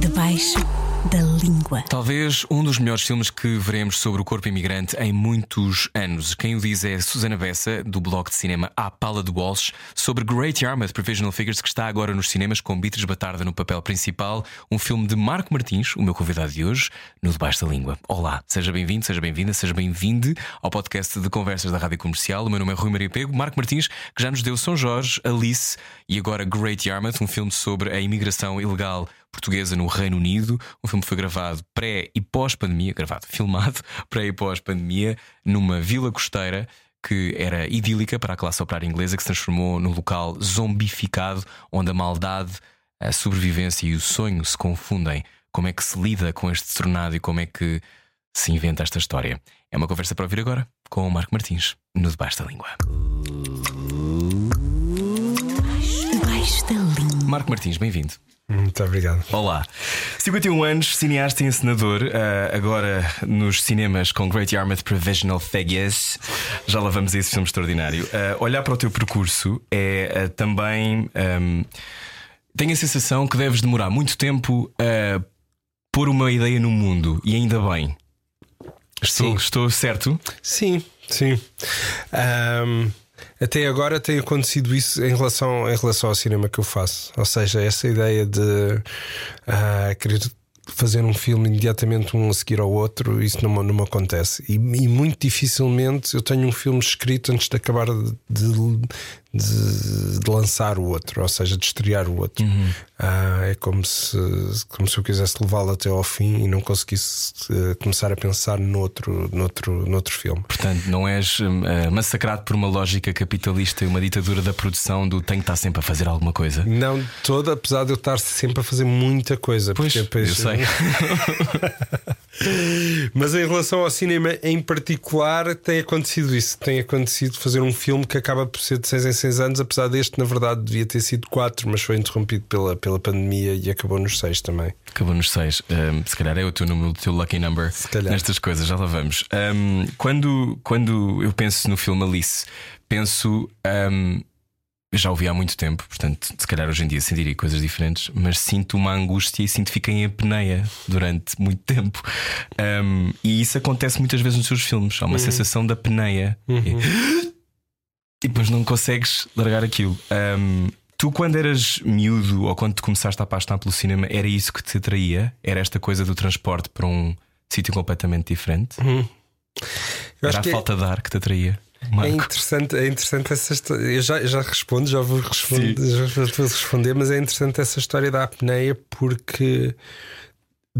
Debaixo da língua. Talvez um dos melhores filmes que veremos sobre o corpo imigrante em muitos anos. Quem o diz é Susana Bessa, do blog de cinema A Pala de Walsh, sobre Great Yarmouth Provisional Figures, que está agora nos cinemas com Beatriz Batarda no papel principal. Um filme de Marco Martins, o meu convidado de hoje, no Debaixo da Língua. Olá, seja bem-vindo, seja bem-vinda, seja bem-vinde ao podcast de conversas da Rádio Comercial. O meu nome é Rui Maria Pego. Marco Martins, que já nos deu São Jorge, Alice e agora Great Yarmouth, um filme sobre a imigração ilegal portuguesa no Reino Unido. Um filme foi gravado pré e pós-pandemia, gravado, filmado pré e pós-pandemia, numa vila costeira que era idílica para a classe operária inglesa, que se transformou num local zombificado, onde a maldade, a sobrevivência e o sonho se confundem. Como é que se lida com este tornado e como é que se inventa esta história? É uma conversa para ouvir agora com o Marco Martins, no Debaixo da Língua. Debaixo da. Marco Martins, bem-vindo. Muito obrigado. Olá. 51 anos, cineasta e encenador, uh, agora nos cinemas com Great Yarmouth Provisional Figures. Já lá vamos a esse filme extraordinário. Uh, olhar para o teu percurso é uh, também. Um, tenho a sensação que deves demorar muito tempo a pôr uma ideia no mundo, e ainda bem. Estou, Sim. estou certo? Sim, sim. Ahm, até agora tem acontecido isso em relação, em relação ao cinema que eu faço. Ou seja, essa ideia de ah, querer fazer um filme imediatamente um a seguir ao outro, isso não, não me acontece. E, e muito dificilmente eu tenho um filme escrito antes de acabar de, de- de- lançar o outro, ou seja, de estrear o outro. Ah, é como se, como se eu quisesse levá-lo até ao fim e não conseguisse eh, começar a pensar noutro, noutro, noutro filme. Portanto, não és uh, massacrado por uma lógica capitalista e uma ditadura da produção do tenho que estar sempre a fazer alguma coisa. Não toda, apesar de eu estar sempre a fazer muita coisa. Pois, porque depois- eu sei. Mas em relação ao cinema em particular, tem acontecido isso. Tem acontecido fazer um filme que acaba por ser de 6 em 6 anos, apesar deste, na verdade, devia ter sido 4, mas foi interrompido pela, pela pandemia e acabou nos 6 também. Acabou nos seis. Um, se calhar é o teu número, o teu lucky number nestas coisas, já lá vamos. Um, quando, quando eu penso no filme Alice, penso. um, eu já ouvi há muito tempo, portanto, se calhar hoje em dia sentiria coisas diferentes, mas sinto uma angústia e sinto que fiquei em apneia durante muito tempo. Um, e isso acontece muitas vezes nos seus filmes. Há uma sensação da apneia. E, e depois não consegues largar aquilo. Um, tu, quando eras miúdo ou quando te começaste a apaixonar pelo cinema, era isso que te atraía? Era esta coisa do transporte para um sítio completamente diferente? Eu Era a é- falta de ar que te atraía? É Marco? interessante, é interessante essa história. Eu já, já respondo, já vou responder, já vou responder, mas é interessante essa história da apneia porque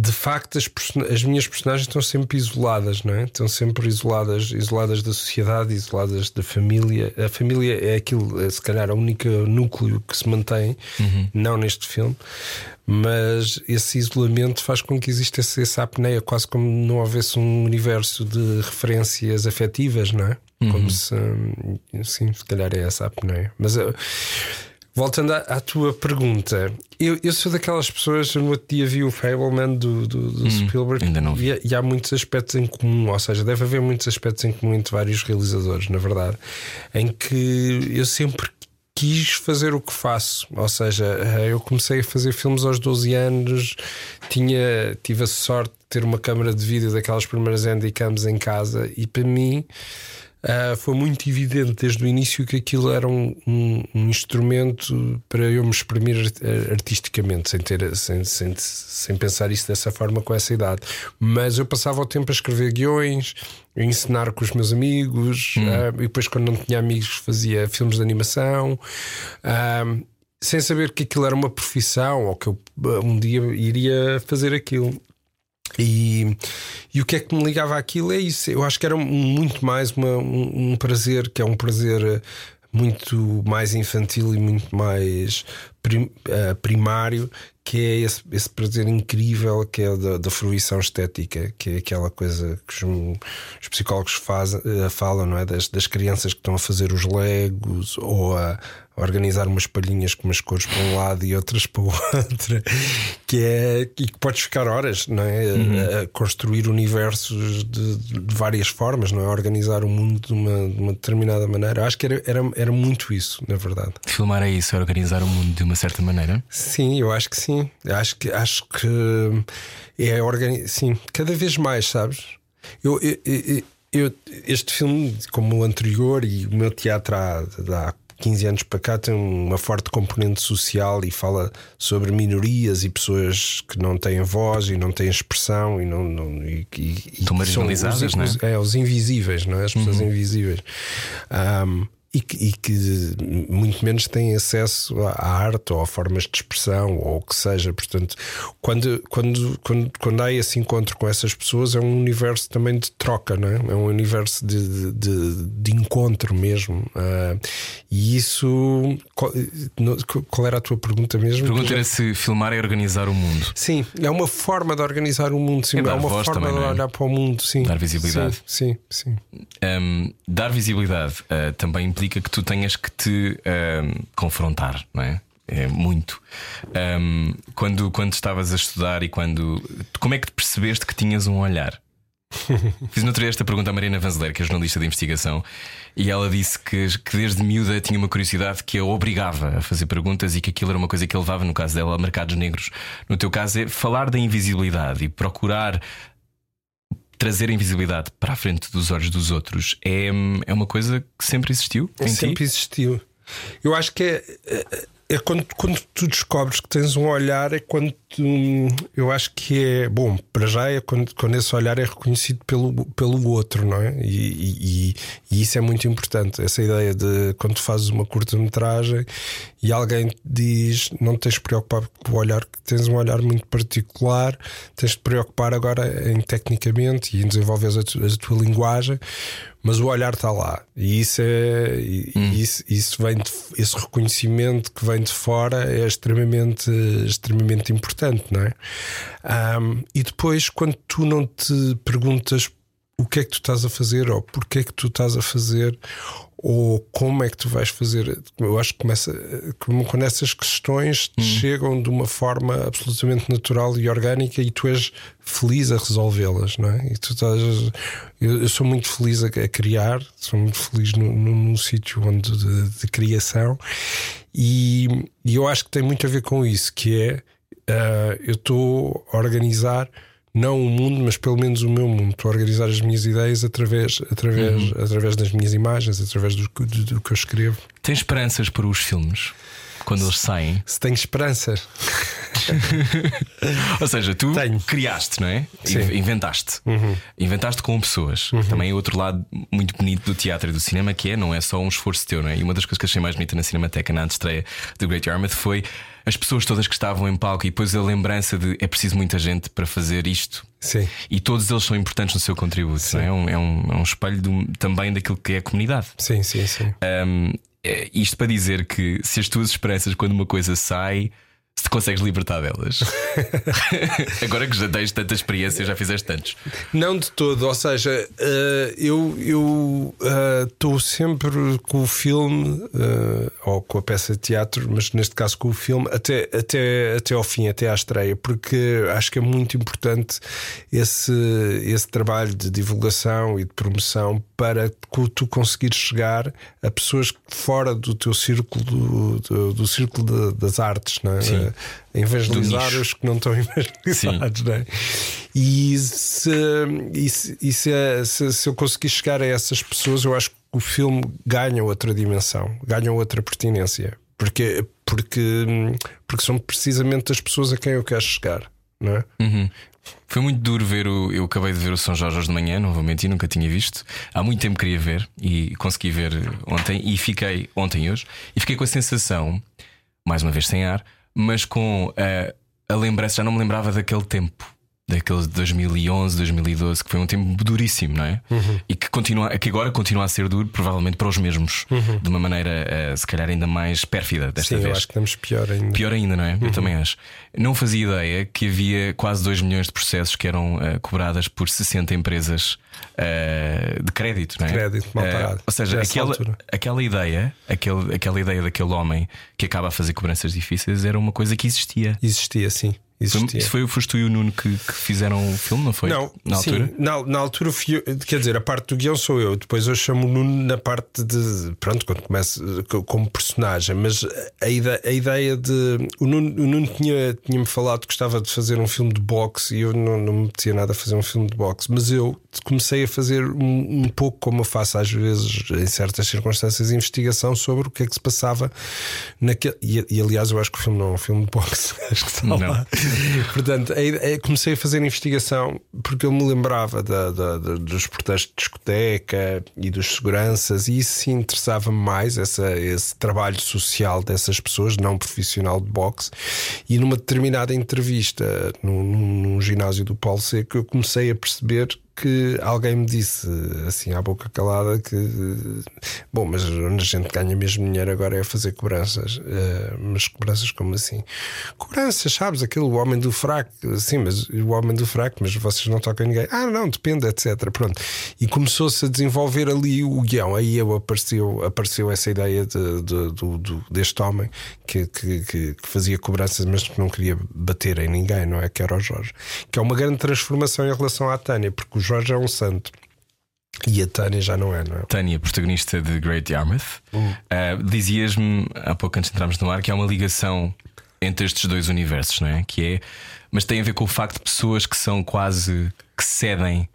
de facto as, as minhas personagens estão sempre isoladas, não é? Estão sempre isoladas, isoladas da sociedade, isoladas da família. A família é aquilo, é, se calhar, o único núcleo que se mantém, não neste filme, mas esse isolamento faz com que exista essa, apneia, quase como não houvesse um universo de referências afetivas, não é? Como se. hum, Sim, se calhar é essa a apneia. Mas. uh, Voltando à, à tua pergunta, eu, eu sou daquelas pessoas. No outro dia vi o Fableman do, do, do Spielberg ainda não vi. e, há- e há muitos aspectos em comum, ou seja, deve haver muitos aspectos em comum entre vários realizadores, na verdade, em que eu sempre quis fazer o que faço. Ou seja, eh, eu comecei a fazer filmes aos 12 anos, tinha, tive a sorte de ter uma câmara de vídeo daquelas primeiras handycams em casa, e para mim. Ah, foi muito evidente desde o início que aquilo era um, um- um instrumento para eu me exprimir art- artisticamente, sem, ter, sem, sem, sem pensar isso dessa forma com essa idade. Mas eu passava o tempo a escrever guiões, a ensinar com os meus amigos, ah, e depois, quando não tinha amigos, fazia filmes de animação. ah, sem saber que aquilo era uma profissão ou que eu um dia iria fazer aquilo. E, e o que é que me ligava àquilo é isso. Eu acho que era muito mais uma- um, um prazer, que é um prazer muito mais infantil e muito mais primário que é esse, esse, prazer incrível que é da, da, fruição estética, que é aquela coisa que os, os psicólogos fazem, uh, falam, não é? Das, das, crianças que estão a fazer os legos ou a, organizar umas palhinhas com umas cores para um lado e outras para o outro, que é e que podes ficar horas, não é? Uhum. A, construir universos de, de, várias formas, não é? A organizar o mundo de uma, de uma determinada maneira. Acho que era, era, era muito isso, na verdade. Filmar é isso, é organizar o mundo de uma certa maneira? Sim, eu acho que sim. Acho que, acho que é organizar. Sim, cada vez mais, sabes? eu, eu, eu eu, este filme, como o anterior e o meu teatro há, há 15 anos para cá tem uma forte componente social e fala sobre minorias e pessoas que não têm voz e não têm expressão e não, não e, e, Estão marginalizadas, os, não é? é? Os invisíveis, não é? As pessoas uhum. invisíveis. Um, e que, e que, muito menos têm acesso à arte ou a formas de expressão ou o que seja. Portanto, quando, quando, quando, quando há esse encontro com essas pessoas, é um universo também de troca, não é? é um universo de, de, de encontro mesmo. Uh, e isso. Qual, qual, era a tua pergunta mesmo? A pergunta era se filmar é organizar o mundo. Sim, é uma forma de organizar o mundo, sim, é, é uma forma também, de é? olhar para o mundo, sim. Dar visibilidade. Sim, sim. sim. Um, dar visibilidade uh, também implica que tu tenhas que te confrontar, não é? É muito. Um, quando, quando estavas a estudar e quando. Como é que te percebeste que tinhas um olhar? Fiz no outro dia esta pergunta à Marina Vanzeler, que é jornalista de investigação, e ela disse que, que desde miúda tinha uma curiosidade que a obrigava a fazer perguntas e que aquilo era uma coisa que ele levava, no caso dela, a mercados negros. No teu caso, é falar da invisibilidade e procurar trazer a invisibilidade para a frente dos olhos dos outros é, é uma coisa que sempre existiu? sempre ti? existiu. Eu acho que é, é, quando, quando tu descobres que tens um olhar, é quando tu, eu acho que é bom, para já é quando, quando esse olhar é reconhecido pelo, pelo outro, não é? E, e, e isso é muito importante. Essa ideia de quando tu fazes uma curta-metragem e alguém diz não tens de preocupar com o olhar, que tens um olhar muito particular, tens de preocupar agora em tecnicamente e em desenvolver a, a tua linguagem mas o olhar está lá e isso é hum. isso, isso vem de, esse reconhecimento que vem de fora é extremamente extremamente importante não é um, e depois quando tu não te perguntas o que é que tu estás a fazer ou porque é que tu estás a fazer ou como é que tu vais fazer. Eu acho que começa quando essas questões hum. chegam de uma forma absolutamente natural e orgânica e tu és feliz a resolvê-las, não é? E tu estás, eu, eu, sou muito feliz a, a criar, sou muito feliz num sítio onde de, de criação e, e, eu acho que tem muito a ver com isso, que é uh, eu estou a organizar não o mundo, mas pelo menos o meu mundo. Estou a organizar as minhas ideias através, através, uhum. através das minhas imagens, através do, do, do que eu escrevo. Tens esperanças para os filmes? quando eles saem. Se tenho esperanças. Ou seja, tu tenho. criaste, não é? Sim. Inventaste. Uhum. Inventaste com pessoas. Uhum. Também é outro lado muito bonito do teatro e do cinema, que é, não é só um esforço teu, não é? E uma das coisas que achei mais bonita na Cinemateca na estreia do Great Yarmouth foi as pessoas todas que estavam em palco e depois a lembrança de é preciso muita gente para fazer isto. Sim. E todos eles são importantes no seu contributo. Sim. É? Um, é, um, é um espelho do, também daquilo que é a comunidade. Sim, sim, sim. Um, é isto para dizer que se as tuas esperanças, quando uma coisa sai, se te consegues libertar delas. Agora que já tens tanta experiência, já fizeste tantos. Não de todo, ou seja, uh, eu estou uh, sempre com o filme uh, ou com a peça de teatro, mas neste caso com o filme, até, até, até ao fim, até à estreia, porque acho que é muito importante esse, esse trabalho de divulgação e de promoção para tu conseguires chegar a pessoas fora do teu círculo do, do, do círculo de, das artes, não é? Sim. Evangelizar os que não estão evangelizados, não é? E, se, e, se, e se, se, se eu conseguir chegar a essas pessoas, eu acho que o filme ganha outra dimensão, ganha outra pertinência, porque, porque, porque são precisamente as pessoas a quem eu quero chegar, não é? Uhum. Foi muito duro ver o. Eu acabei de ver o São Jorge hoje de manhã, novamente, e nunca tinha visto. Há muito tempo queria ver e consegui ver ontem e fiquei ontem e hoje e fiquei com a sensação, mais uma vez sem ar, mas com a, a lembrança, já não me lembrava daquele tempo. Daqueles de 2011, 2012, que foi um tempo duríssimo, não é? Uhum. E que, continua, que agora continua a ser duro, provavelmente para os mesmos, de uma maneira uh, se calhar ainda mais pérfida desta Uhum. Sim, vez. eu acho que estamos pior ainda. Pior ainda, não é? Uhum. Eu também acho. Não fazia ideia que havia quase 2 milhões de processos que eram uh, cobradas por 60 empresas uh, de crédito, não é? Crédito mal parado. ou seja, aquela, altura. aquela ideia, aquele, aquela ideia daquele homem que acaba a fazer cobranças difíceis era uma coisa que existia. Existia, sim. Foi, Existia. isso foi, foste tu e o Nuno que, que fizeram o filme, não foi? Não, na sim, altura? na, na altura fui eu, quer dizer, a parte do guião sou eu, depois eu chamo o Nuno na parte de pronto, quando começa co- como personagem, mas a ideia, a ideia de o Nuno, o Nuno tinha, tinha-me falado que gostava de fazer um filme de boxe e eu não, não me metia nada a fazer um filme de boxe, mas eu comecei a fazer um, um pouco como eu faço às vezes em certas circunstâncias, investigação sobre o que é que se passava naquele. E, e, aliás, eu acho que o filme não é um filme de boxe, acho que está Não. lá. Portanto, aí comecei a fazer investigação porque eu me lembrava da- da- da- dos protestos de discoteca e dos seguranças, e isso sim interessava-me mais, essa, esse trabalho social dessas pessoas, não profissional de boxe. E numa determinada entrevista num, num- num ginásio do Paulo Seco, eu comecei a perceber que alguém me disse assim à boca calada que bom, mas onde a gente ganha mesmo dinheiro agora é fazer cobranças. Eh, mas cobranças como assim? Cobranças, sabes? Aquele homem do fraco, sim, mas o homem do fraco, mas vocês não tocam ninguém. Ah, não, depende, etc. Pronto. E começou-se a desenvolver ali o guião. Aí eu apareceu, apareceu essa ideia de, de- do- do- deste homem que, que, que- fazia cobranças, mas que não queria bater em ninguém, não é? Que era o Jorge. Que é uma grande transformação em relação à Tânia, porque o Jorge é um santo. E a Tânia já não é, não é? Tânia, protagonista de Great Yarmouth, Hum. ah, dizias-me há pouco antes de entrarmos no ar que há uma ligação entre estes dois universos, não é? Que é, mas tem a ver com o facto de pessoas que são quase que cedem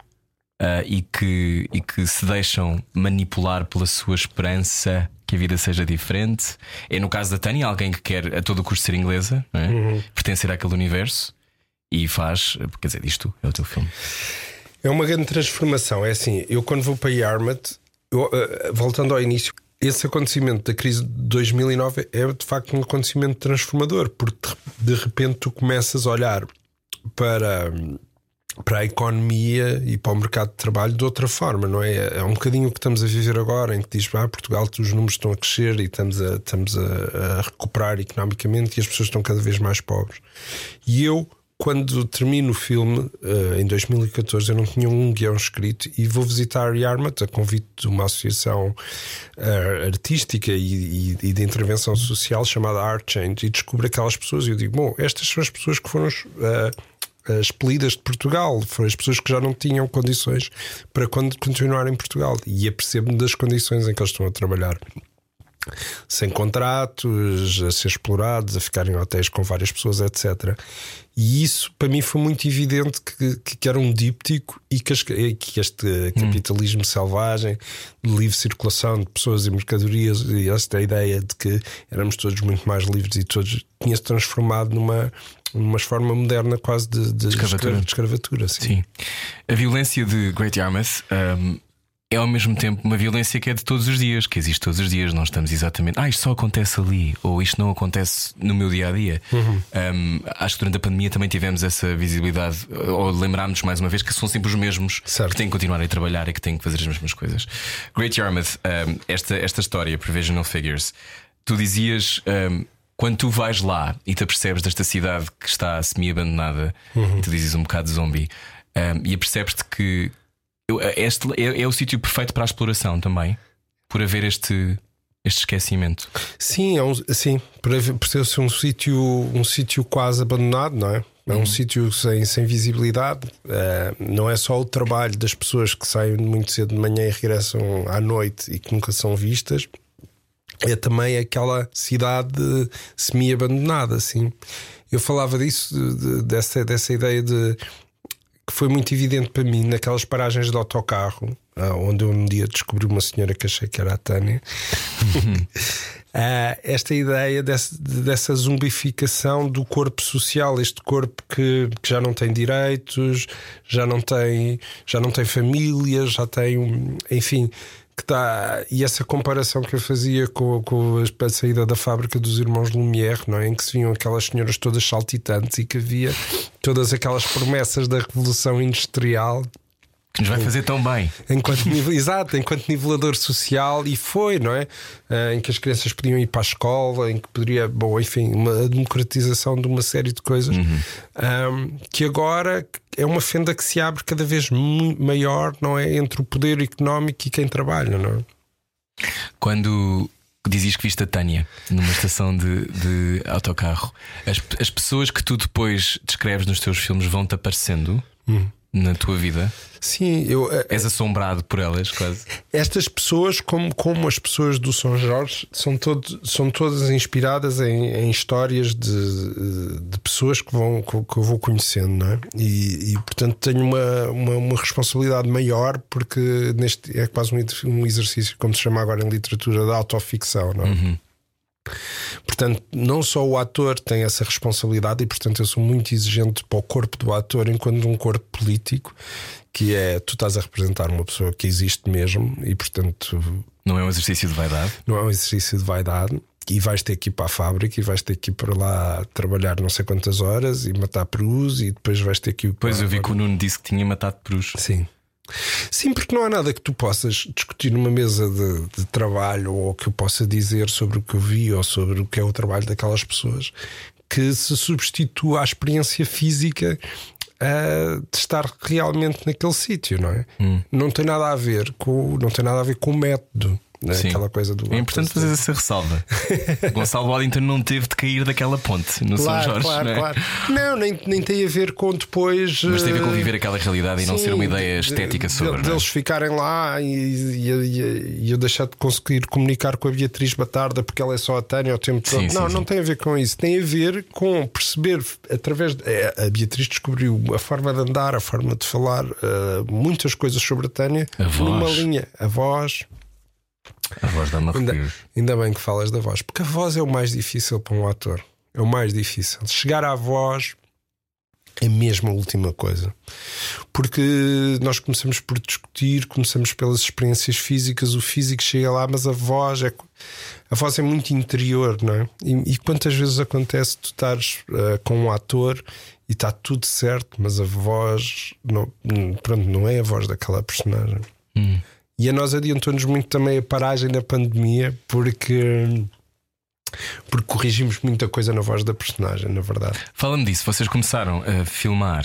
ah, e, que, e que se deixam manipular pela sua esperança que a vida seja diferente. É no caso da Tânia, alguém que quer a todo custo ser inglesa, não é? Uhum. pertencer àquele universo e faz, quer dizer, isto é o teu filme. É uma grande transformação. É assim, eu quando vou para Yarmouth, eu, eh, voltando ao início, esse acontecimento da crise de 2009 é de facto um acontecimento transformador, porque de repente tu começas a olhar para, para a economia e para o mercado de trabalho de outra forma, não é? É um bocadinho o que estamos a viver agora, em que diz, ah, Portugal, os números estão a crescer e estamos a, estamos a, a recuperar economicamente e as pessoas estão cada vez mais pobres. E eu quando termino o filme, eh, em 2014, eu não tinha um guião escrito e vou visitar Yarmouth a convite de uma associação eh, artística e, e- de intervenção social chamada Art Change e descubro aquelas pessoas e eu digo: bom, estas são as pessoas que foram. eh, expelidas de Portugal, foram as pessoas que já não tinham condições para continuar em Portugal e apercebo-me das condições em que eles estão a trabalhar sem contratos, a ser explorados, a ficar em hotéis com várias pessoas, etc. E isso para mim foi muito evidente que, que, que era um díptico e que, que este capitalismo selvagem, de livre circulação de pessoas e mercadorias, e esta ideia de que éramos todos muito mais livres e todos tinha-se transformado numa, numa forma moderna quase de, de Escravatura. de escravatura sim. Sim. A violência de Great Yarmouth um, é ao mesmo tempo uma violência que é de todos os dias, que existe todos os dias. Nós estamos exatamente, ah, isto só acontece ali, ou isto não acontece no meu dia a dia. Um, acho que durante a pandemia também tivemos essa visibilidade, ou lembrámos mais uma vez que são sempre os mesmos Certo. que têm que continuar a trabalhar e que têm que fazer as mesmas coisas. Great Yarmouth, um, esta, esta história, Provisional Figures, tu dizias. um, quando tu vais lá e te apercebes desta cidade que está semi-abandonada, e tu dizes um bocado de zombie, um, e apercebes-te que este é, é o sítio perfeito para a exploração também, por haver este, este esquecimento. Sim, é um, sim por, por ser um sítio um sítio quase abandonado, não é? É um sítio sem, sem visibilidade. Eh, não é só o trabalho das pessoas que saem muito cedo de manhã e regressam à noite e que nunca são vistas. É também aquela cidade semi-abandonada, assim. Eu falava disso, de- dessa, dessa ideia de que foi muito evidente para mim naquelas paragens de autocarro, ah, onde eu um dia descobri uma senhora que achei que era a Tânia. Ah, esta ideia desse- dessa zumbificação do corpo social, este corpo que, que já não tem direitos, já não tem, já não tem família, já tem, enfim, que está e essa comparação que eu fazia com, com a saída da fábrica dos irmãos Lumière, não é? em que se viam aquelas senhoras todas saltitantes e que havia todas aquelas promessas da revolução industrial que nos vai fazer tão bem. Enquanto, exato, enquanto nivelador social, e foi, não é? Uh, em que as crianças podiam ir para a escola, em que poderia, bom, enfim, uma democratização de uma série de coisas, uhum. um, que agora é uma fenda que se abre cada vez maior, não é? Entre o poder económico e quem trabalha, não é? Quando dizias que viste a Tânia numa estação de, de autocarro, as, as pessoas que tu depois descreves nos teus filmes vão-te aparecendo? Uhum na tua vida? Sim, eu. Eh, És assombrado por elas, quase. Estas pessoas, como, como as pessoas do São Jorge, são, todo, são todas inspiradas em, em histórias de, de pessoas que, vão, que, eu vou conhecendo, não é? E, e portanto tenho uma, uma, uma, responsabilidade maior, porque neste é quase um, um exercício, como se chama agora em literatura, de autoficção, não é? Uhum. Portanto, não só o ator tem essa responsabilidade, e portanto eu sou muito exigente para o corpo do ator, enquanto um corpo político, que é tu estás a representar uma pessoa que existe mesmo, e portanto. Não é um exercício de vaidade? Não é um exercício de vaidade. E vais ter que ir para a fábrica e vais ter que ir para lá trabalhar não sei quantas horas e matar perus e depois vais ter que ir Pois eu vi que o Nuno disse que tinha matado perus. Sim. Sim, porque não há nada que tu possas discutir numa mesa de, de, trabalho ou que eu possa dizer sobre o que eu vi ou sobre o que é o trabalho daquelas pessoas que se substitua à experiência física uh, de estar realmente naquele sítio, não é? Hum. Não tem nada a ver com não tem nada a ver com o método. Né? Aquela coisa do. É importante fazer essa ressalva. Gonçalo Waddington não teve de cair daquela ponte no claro, São Jorge. Claro, não é? claro. Não, nem, nem tem a ver com depois. Mas tem a ver com eh, viver aquela realidade e não ser uma ideia estética sobre. De, deles ficarem lá e, e, e, e, eu deixar de conseguir comunicar com a Beatriz Batarda porque ela é só a Tânia o tempo todo. Sim, não, sim, não sim. tem a ver com isso. Tem a ver com perceber através. De, é, a Beatriz descobriu a forma de andar, a forma de falar, uh, muitas coisas sobre a Tânia a numa linha. A voz. A voz da ainda, ainda bem que falas da voz, porque a voz é o mais difícil para um ator. É o mais difícil. Chegar à voz é mesmo a última coisa. Porque nós começamos por discutir, começamos pelas experiências físicas, o físico chega lá, mas a voz é a voz é muito interior, não é? E, e quantas vezes acontece tu estares uh, com um ator e está tudo certo, mas a voz não, pronto, não é a voz daquela personagem. Hum. E a nós adiantou-nos muito também a paragem da pandemia, porque porque corrigimos muita coisa na voz da personagem, na verdade. Falando disso, vocês começaram a filmar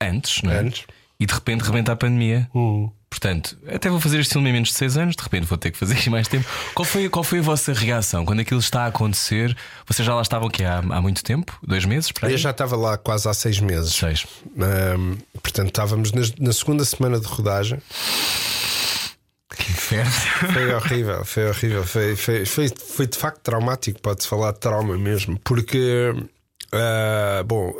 antes, não é? Antes. E de repente rebenta a pandemia. Uhum. Portanto, até vou fazer este filme em menos de 6 anos, de repente vou ter que fazer mais tempo. Qual foi, qual foi a vossa reação quando aquilo está a acontecer? Vocês já lá estavam aqui há, há muito tempo? Dois meses? Eu já estava lá quase há seis meses. Seis. Um, portanto, estávamos na, na segunda semana de rodagem. Inferno. Foi horrível, foi horrível. Foi, foi, foi, foi de facto traumático, pode-se falar de trauma mesmo, porque, uh, bom,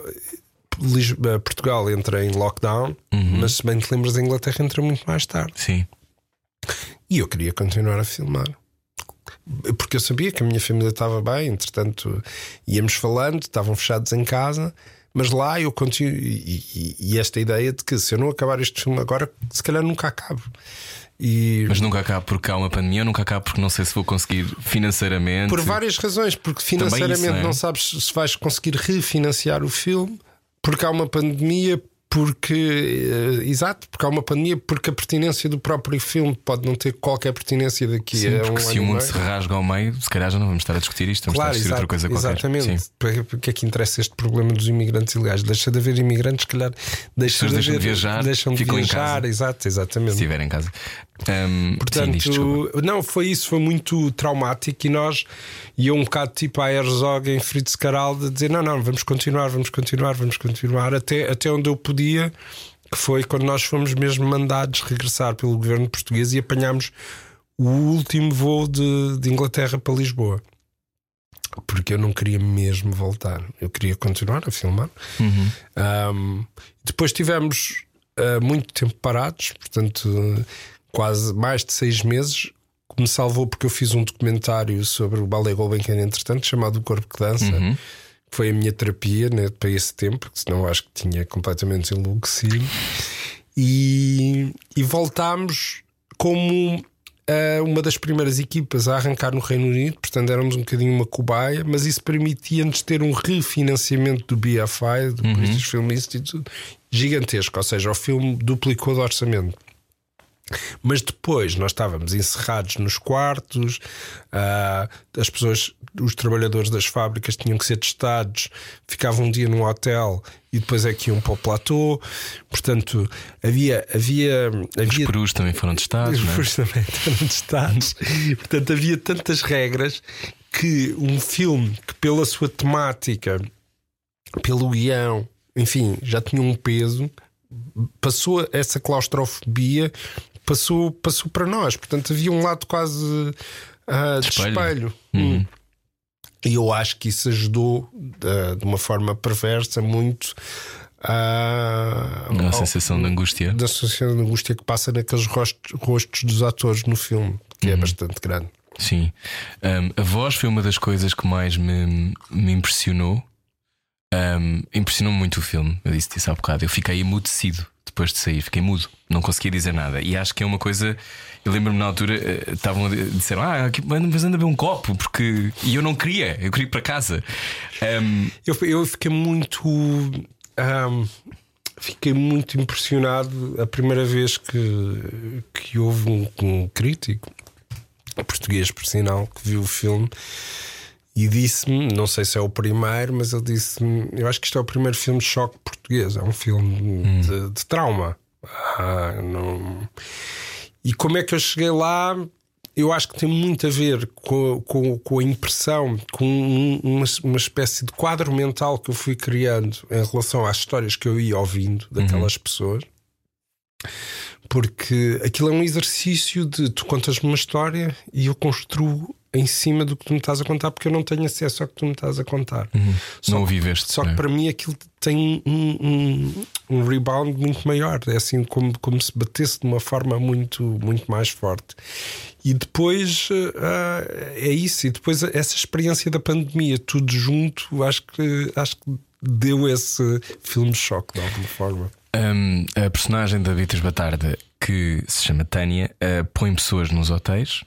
Lisboa, Portugal entra em lockdown, uhum. mas se bem te lembras, a Inglaterra entra muito mais tarde. Sim. E eu queria continuar a filmar. Porque eu sabia que a minha família estava bem, entretanto íamos falando, estavam fechados em casa, mas lá eu continuo. E, e, e esta ideia de que se eu não acabar este filme agora, se calhar nunca acabo. E... Mas nunca acaba porque há uma pandemia, nunca acaba porque não sei se vou conseguir financeiramente. Por várias razões, porque financeiramente isso, não, é? não sabes se vais conseguir refinanciar o filme, porque há uma pandemia, porque uh, exato, porque há uma pandemia, porque a pertinência do próprio filme pode não ter qualquer pertinência daqui Sim, a porque um se o mundo se rasga ao meio, se calhar já não vamos estar a discutir isto, vamos claro, estar a discutir exato, outra coisa qualquer. Exatamente. Sim. Porque, porque é que interessa este problema dos imigrantes ilegais? Deixa de haver imigrantes, se calhar deixa de, deixam haver, de viajar, deixam de ficam viajar, em casa. exato, exatamente. Se estiver em casa. Um, Portanto, sim, não, foi isso, foi muito traumático e nós ia um bocado tipo a Herzog em Fritz Caral de dizer: não, não, vamos continuar, vamos continuar, vamos continuar, até, até onde eu podia que foi quando nós fomos mesmo mandados regressar pelo governo português e apanhámos o último voo de, de Inglaterra para Lisboa. Porque eu não queria mesmo voltar, eu queria continuar a filmar. Uhum. Um, depois tivemos uh, muito tempo parados, portanto, quase mais de seis meses. Que me salvou porque eu fiz um documentário sobre o Ballet Gulbenkian, entretanto, chamado O Corpo que Dança. Uhum foi a minha terapia né, para esse tempo, senão acho que tinha completamente enlouquecido. E, e voltámos como uh, uma das primeiras equipas a arrancar no Reino Unido, portanto éramos um bocadinho uma cobaia, mas isso permitia-nos ter um refinanciamento do BFI, do British Film Institute, gigantesco, ou seja, o filme duplicou de orçamento. Mas depois nós estávamos encerrados nos quartos, uh, as pessoas, os trabalhadores das fábricas tinham que ser testados, ficavam um dia num hotel e depois é que iam para o platô. Portanto, havia. havia, havia Os perus também foram testados. os é? perus também foram testados. Portanto, havia tantas regras que um filme que, pela sua temática, pelo guião, enfim, já tinha um peso, passou essa claustrofobia, passou, passou para nós. Portanto, havia um lado quase ah, de Espelho. espelho. Uhum. Hum. E eu acho que isso ajudou ah, de uma forma perversa muito a Uma ao- sensação de angústia. da sensação de angústia que passa naqueles rostos, rostos dos atores no filme, que Uhum. é bastante grande. Sim. Um, a voz foi uma das coisas que mais me, me impressionou. Um, impressionou muito o filme. Eu disse isso há bocado. Eu fiquei emudecido depois de sair, fiquei mudo, não conseguia dizer nada. E acho que é uma coisa. Eu lembro-me na altura, eh, estavam dizer, ah, mas anda a um copo, porque. E eu não queria, eu queria ir para casa. Um, Eu, eu fiquei muito. ahm, fiquei muito impressionado a primeira vez que, que houve um, um crítico português, por sinal, que viu o filme e disse-me, não sei se é o primeiro, mas ele disse-me: Eu acho que isto é o primeiro filme de choque português, é um filme de, de trauma. Ah, não... E como é que eu cheguei lá? Eu acho que tem muito a ver com, com, com a impressão, com um- uma, uma espécie de quadro mental que eu fui criando em relação às histórias que eu ia ouvindo daquelas pessoas. Porque aquilo é um exercício de tu contas-me uma história e eu construo em cima do que tu me estás a contar, porque eu não tenho acesso ao que tu me estás a contar. Só não que- viveste. só que para mim aquilo tem um, um, um rebound muito maior. É assim como, como se batesse de uma forma muito, muito mais forte. E depois ah, é isso. E depois essa experiência da pandemia, tudo junto, acho que, acho que deu esse filme choque de alguma forma. Um, a personagem da Beatriz Batarda, que se chama Tânia, uh, põe pessoas nos hotéis,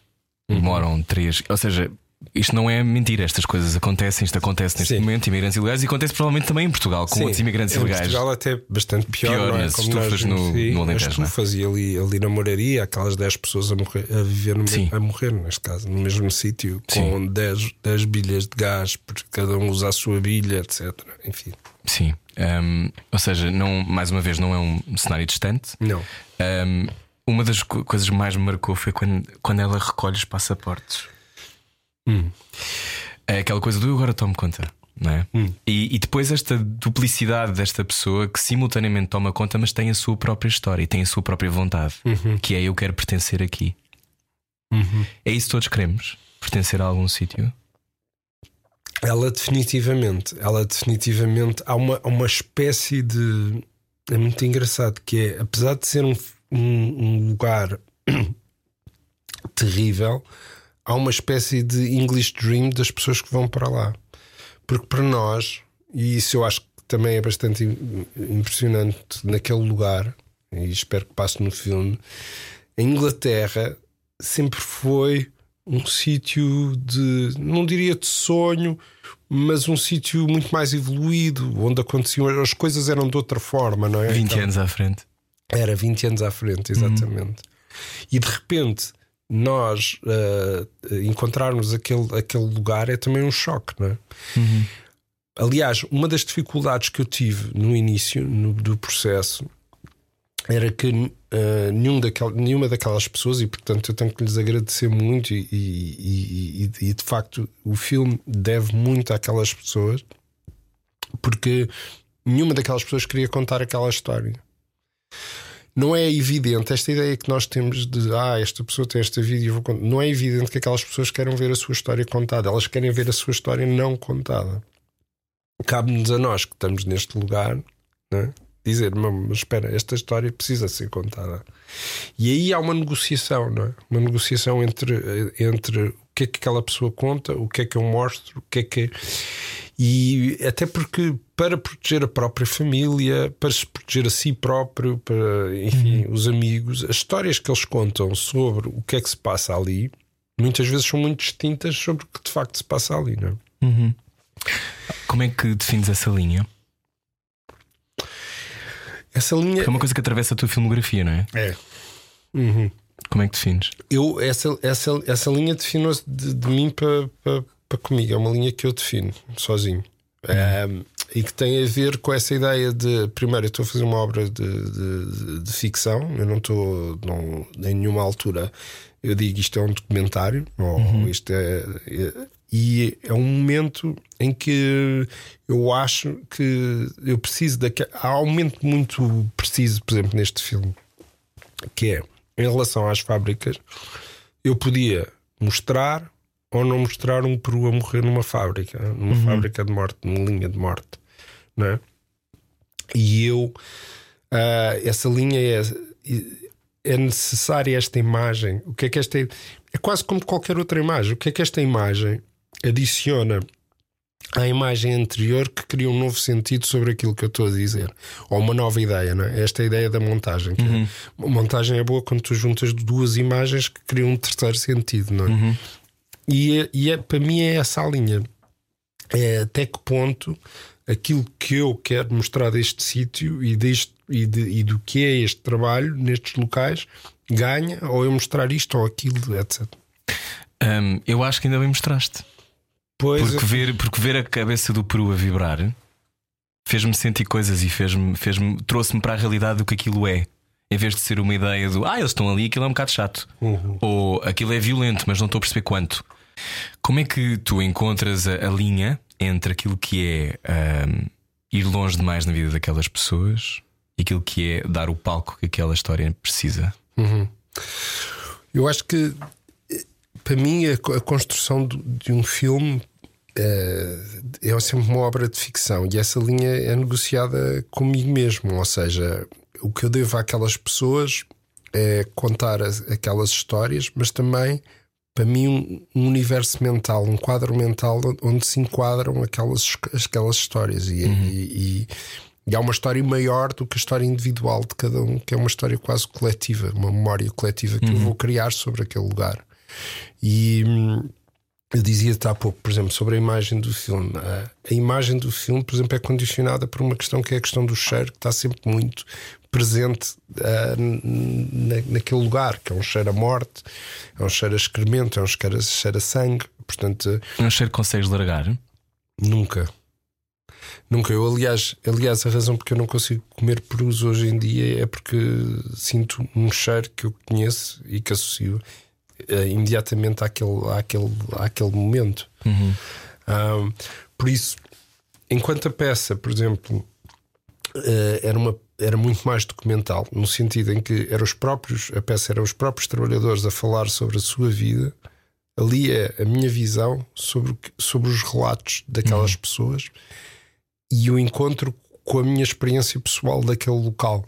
Uhum. moram três. Ou seja, isto não é mentira, estas coisas acontecem, isto acontece neste Sim. momento, imigrantes ilegais, e acontece provavelmente também em Portugal, com Sim, outros imigrantes em ilegais. Portugal até bastante pior, Pior, é? nas Como estufas nós- no- no Alentejo, As não é? estufas e ali, ali na moraria, aquelas 10 pessoas a, morrer, a viver no a morrer, neste caso, no mesmo sítio, com 10, 10 bilhas de gás, porque cada um usa a sua bilha, etc. Enfim, Sim. Um, ou seja, não, mais uma vez, não é um cenário distante. não. Um, uma das co- coisas que mais me marcou foi quando, quando ela recolhe os passaportes. Hum. É aquela coisa do eu agora tomo conta. Não é? Hum. e, e depois esta duplicidade desta pessoa que simultaneamente toma conta, mas tem a sua própria história e tem a sua própria vontade, Uhum. que é eu quero pertencer aqui. Uhum. É isso que todos queremos? Pertencer a algum sítio? Ela definitivamente, ela definitivamente há uma, há uma espécie de. É muito engraçado que é, apesar de ser um, um- um lugar terrível, há uma espécie de English Dream das pessoas que vão para lá. Porque para nós, e isso eu acho que também é bastante im- impressionante naquele lugar, e espero que passe no filme, a Inglaterra sempre foi um sítio de, não diria de sonho, mas um sítio muito mais evoluído, onde aconteciam as coisas eram de outra forma, não é? 20 Então, anos à frente. Era 20 anos à frente, exatamente. E de repente nós ah, encontrarmos aquele, aquele lugar é também um choque, não é? Aliás, uma das dificuldades que eu tive no início no- do processo era que ah, nenhum daquel, nenhuma daquelas pessoas, e portanto eu tenho que lhes agradecer muito, e, e- e- e, de facto o filme deve muito àquelas pessoas, porque nenhuma daquelas pessoas queria contar aquela história. Não é evidente esta ideia que nós temos de ah, esta pessoa tem esta vida e vou contar. Não é evidente que aquelas pessoas queiram ver a sua história contada, elas querem ver a sua história não contada. Cabe-nos a nós que estamos neste lugar né, dizer: "Mas espera, esta história precisa ser contada. E aí há uma negociação, não é? Uma negociação entre, entre o que é que aquela pessoa conta, o que é que eu mostro, o que é que. E até porque para proteger a própria família, para se proteger a si próprio, para, enfim, os amigos. As histórias que eles contam sobre o que é que se passa ali, muitas vezes são muito distintas sobre o que de facto se passa ali, não é? Como é que defines essa linha? Essa linha É uma coisa que atravessa a tua filmografia, não é? é. Uhum. Como é que defines? Eu, essa, essa, essa linha defino-se de, de mim para, para, para comigo. É uma linha que eu defino sozinho. Um, e que tem a ver com essa ideia de primeiro eu estou a fazer uma obra de, de, de ficção, eu não estou não, em nenhuma altura eu digo isto é um documentário ou isto é, é- e é um momento em que eu acho que eu preciso daquele há um momento muito preciso, por exemplo, neste filme, que é em relação às fábricas, eu podia mostrar ou não mostrar um peru a morrer numa fábrica, numa fábrica de morte, numa linha de morte, não é? E eu, ah, essa linha é, é necessária esta imagem. O que é que esta é quase como qualquer outra imagem. O que é que esta imagem adiciona à imagem anterior que cria um novo sentido sobre aquilo que eu estou a dizer, ou uma nova ideia, não é? Esta é a ideia da montagem. que é- A montagem é boa quando tu juntas duas imagens que criam um terceiro sentido, não é? E, é- e é, para mim é essa a linha. É até que ponto aquilo que eu quero mostrar deste sítio e, deste, e, de- e do que é este trabalho nestes locais ganha, ou eu mostrar isto ou aquilo, etc. Hum, eu acho que ainda bem mostraste. Pois Porque ver, porque ver a cabeça do Peru a vibrar fez-me sentir coisas e fez-me, fez trouxe-me para a realidade do que aquilo é. Em vez de ser uma ideia do ah, eles estão ali, aquilo é um bocado chato. Uhum. Ou aquilo é violento, mas não estou a perceber quanto. Como é que tu encontras a, a linha entre aquilo que é ahm, ir longe demais na vida daquelas pessoas e aquilo que é dar o palco que aquela história precisa? Eu acho que para mim a, a construção do- de um filme eh, é sempre uma obra de ficção e essa linha é negociada comigo mesmo. Ou seja, o que eu devo àquelas pessoas é contar as- aquelas histórias, mas também para mim um, universo mental, um quadro mental onde se enquadram aquelas, aquelas histórias e, e- e- e há uma história maior do que a história individual de cada um, que é uma história quase coletiva, uma memória coletiva que eu vou criar sobre aquele lugar. E hum, eu dizia-te há pouco, por exemplo, sobre a imagem do filme. A, a imagem do filme, por exemplo, é condicionada por uma questão que é a questão do cheiro, que está sempre muito presente n- na, naquele lugar, que é um cheiro a morte, é um cheiro a excremento, é um cheiro a, cheiro a sangue. Portanto, Um cheiro que consegues largar? Nunca. Nunca. Eu, aliás, aliás, a razão porque eu não consigo comer perus hoje em dia é porque sinto um cheiro que eu conheço e que associo eh, imediatamente àquele, àquele, àquele momento. Ahm, por isso, enquanto a peça, por exemplo, eh, era, uma, era muito mais documental, no sentido em que eram os próprios, a peça era os próprios trabalhadores a falar sobre a sua vida. Ali é a minha visão sobre, sobre os relatos daquelas pessoas e o encontro com a minha experiência pessoal daquele local.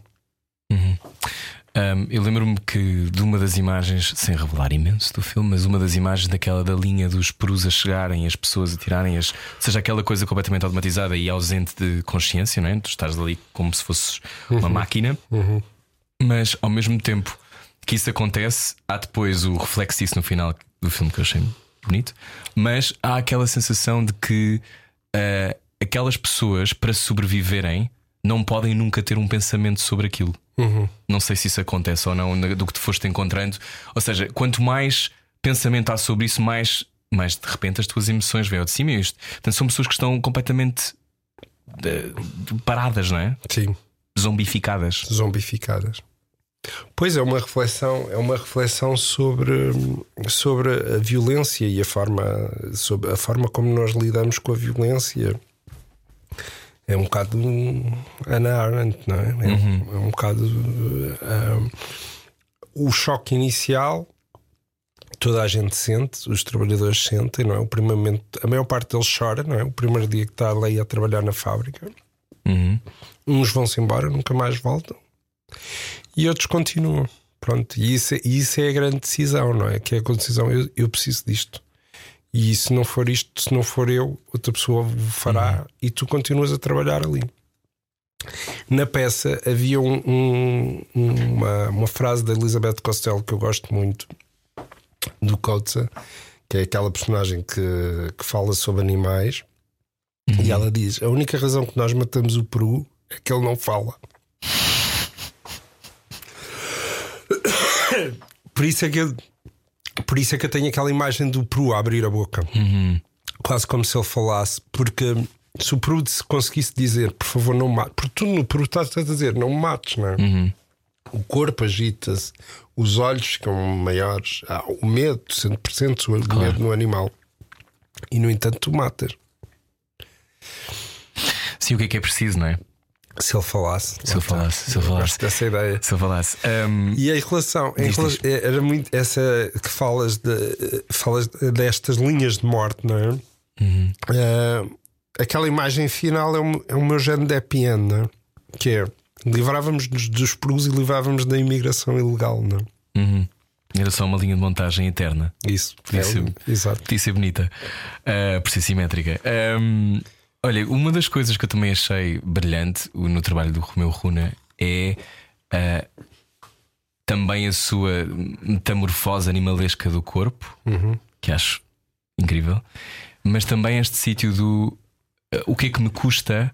Um, eu lembro-me que de uma das imagens, sem revelar imenso do filme, mas uma das imagens daquela da linha dos perus a chegarem, as pessoas a tirarem, as, ou seja, aquela coisa completamente automatizada e ausente de consciência, não é? Tu estás ali como se fosses uma máquina, mas ao mesmo tempo que isso acontece, há depois o reflexo disso no final do filme que eu achei bonito, mas há aquela sensação de que ah, aquelas pessoas, para sobreviverem, não podem nunca ter um pensamento sobre aquilo. Não sei se isso acontece ou não, do que te foste encontrando. Ou seja, quanto mais pensamento há sobre isso, mais, mais de repente as tuas emoções vêm ao de cima. e Isto. Portanto, são pessoas que estão completamente eh, paradas, não é? Sim, Zombificadas. zombificadas. Pois é uma reflexão, é uma reflexão sobre, sobre a violência e a forma, sobre a forma como nós lidamos com a violência. É um bocado Ana Arendt, não é? É, um, é um bocado uh, o choque inicial. Toda a gente sente, os trabalhadores sentem, não é? O primeiro momento, a maior parte deles chora, não é? O primeiro dia que está ali a trabalhar na fábrica. Uhum. Uns vão-se embora, nunca mais voltam, e outros continuam. Pronto, e isso, é- isso é a grande decisão, não é? Que é a decisão, eu, eu preciso disto. E se não for isto, se não for eu, outra pessoa fará Uhum. e tu continuas a trabalhar ali. Na peça havia um- um- uma, uma frase da Elizabeth Costello que eu gosto muito, do Coates, que é aquela personagem que, que fala sobre animais. E ela diz: A única razão que nós matamos o peru é que ele não fala. Por isso é que eu, por isso é que eu tenho aquela imagem do peru a abrir a boca, quase como se ele falasse, porque se o peru se conseguisse dizer, por favor, não mate, porque tu no peru estás a dizer, não mates, não é? O corpo agita-se, os olhos ficam maiores, há o medo, 100% o medo no animal, e no entanto tu matas. Sim, o que é que é preciso, não é? Se ele falasse. Se ele falasse, se ele falasse. dessa ideia. Se eu falasse. Ahm, E em relação, em Diz, relação- diz. era muito essa que falas, de, falas destas linhas de morte, não é? Uhum. Ah, aquela imagem final é o, é o meu género de happy end, não é? Que é livrávamos-nos dos perus e livrávamos da imigração ilegal, não é? uhum. Era só uma linha de montagem eterna. Isso, Podia é, ser- exato. Podia ser bonita, Ah, por ser simétrica. Ahm, olha, uma das coisas que eu também achei brilhante no trabalho do Romeu Runa é ah, também a sua metamorfose animalesca do corpo, que acho incrível, mas também este sítio do ah, o que é que me custa,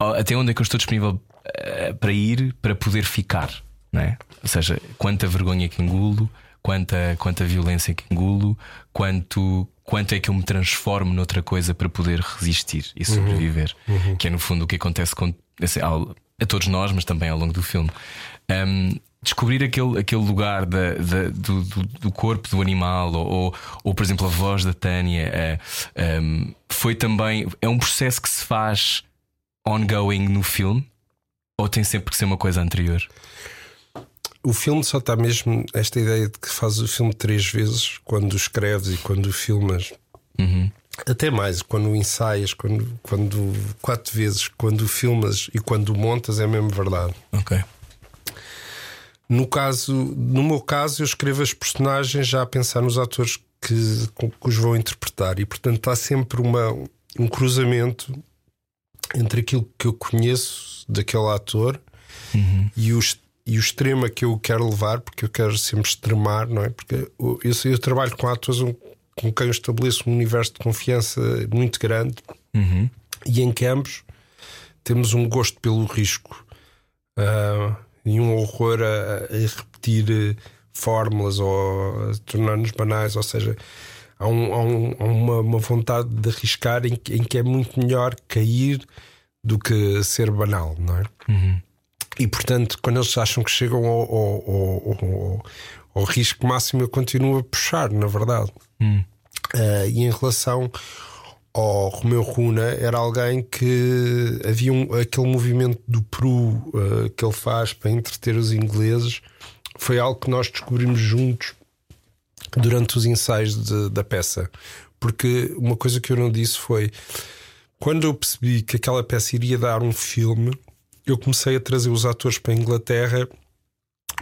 até onde é que eu estou disponível ah, para ir para poder ficar, não é? Ou seja, quanta vergonha que engulo, quanta, quanta violência que engulo, quanto, quanto é que eu me transformo noutra coisa para poder resistir e sobreviver, que é no fundo o que acontece com, assim, ao- a todos nós, mas também ao longo do filme. Um, descobrir aquele, aquele lugar da, da- do, do, corpo do animal, ou, ou, ou, por exemplo, a voz da Tânia, um, foi também. É um processo que se faz ongoing no filme, ou tem sempre que ser uma coisa anterior? O filme só está mesmo esta ideia de que fazes o filme três vezes quando escreves e quando filmas. Uhum. Até mais, quando ensaias, quando, quando quatro vezes, quando filmas e quando montas, é mesmo verdade. Ok. No caso, no meu caso, eu escrevo as personagens já a pensar nos atores que, que os vou interpretar e, portanto, está sempre uma, um cruzamento entre aquilo que eu conheço daquele ator e, o, ex- e o extremo a que eu quero levar, porque eu quero sempre extremar, não é? Porque eu, eu, trabalho com atores um- com quem eu estabeleço um universo de confiança muito grande Uhum. e em que ambos temos um gosto pelo risco ah, e um horror a, a repetir eh, fórmulas ou tornar-nos banais, ou seja, há, um- há um- há uma, uma vontade de arriscar em, que- em que é muito melhor cair do que ser banal, não é? E portanto, quando eles acham que chegam ao, ao- ao- ao- risco máximo, eu continuo a puxar, na verdade. Ah, e em relação ao Romeu Runa, era alguém que havia um- aquele movimento do Peru ah, que ele faz para entreter os ingleses, foi algo que nós descobrimos juntos durante os ensaios de- da peça. Porque uma coisa que eu não disse foi quando eu percebi que aquela peça iria dar um filme, eu comecei a trazer os atores para a Inglaterra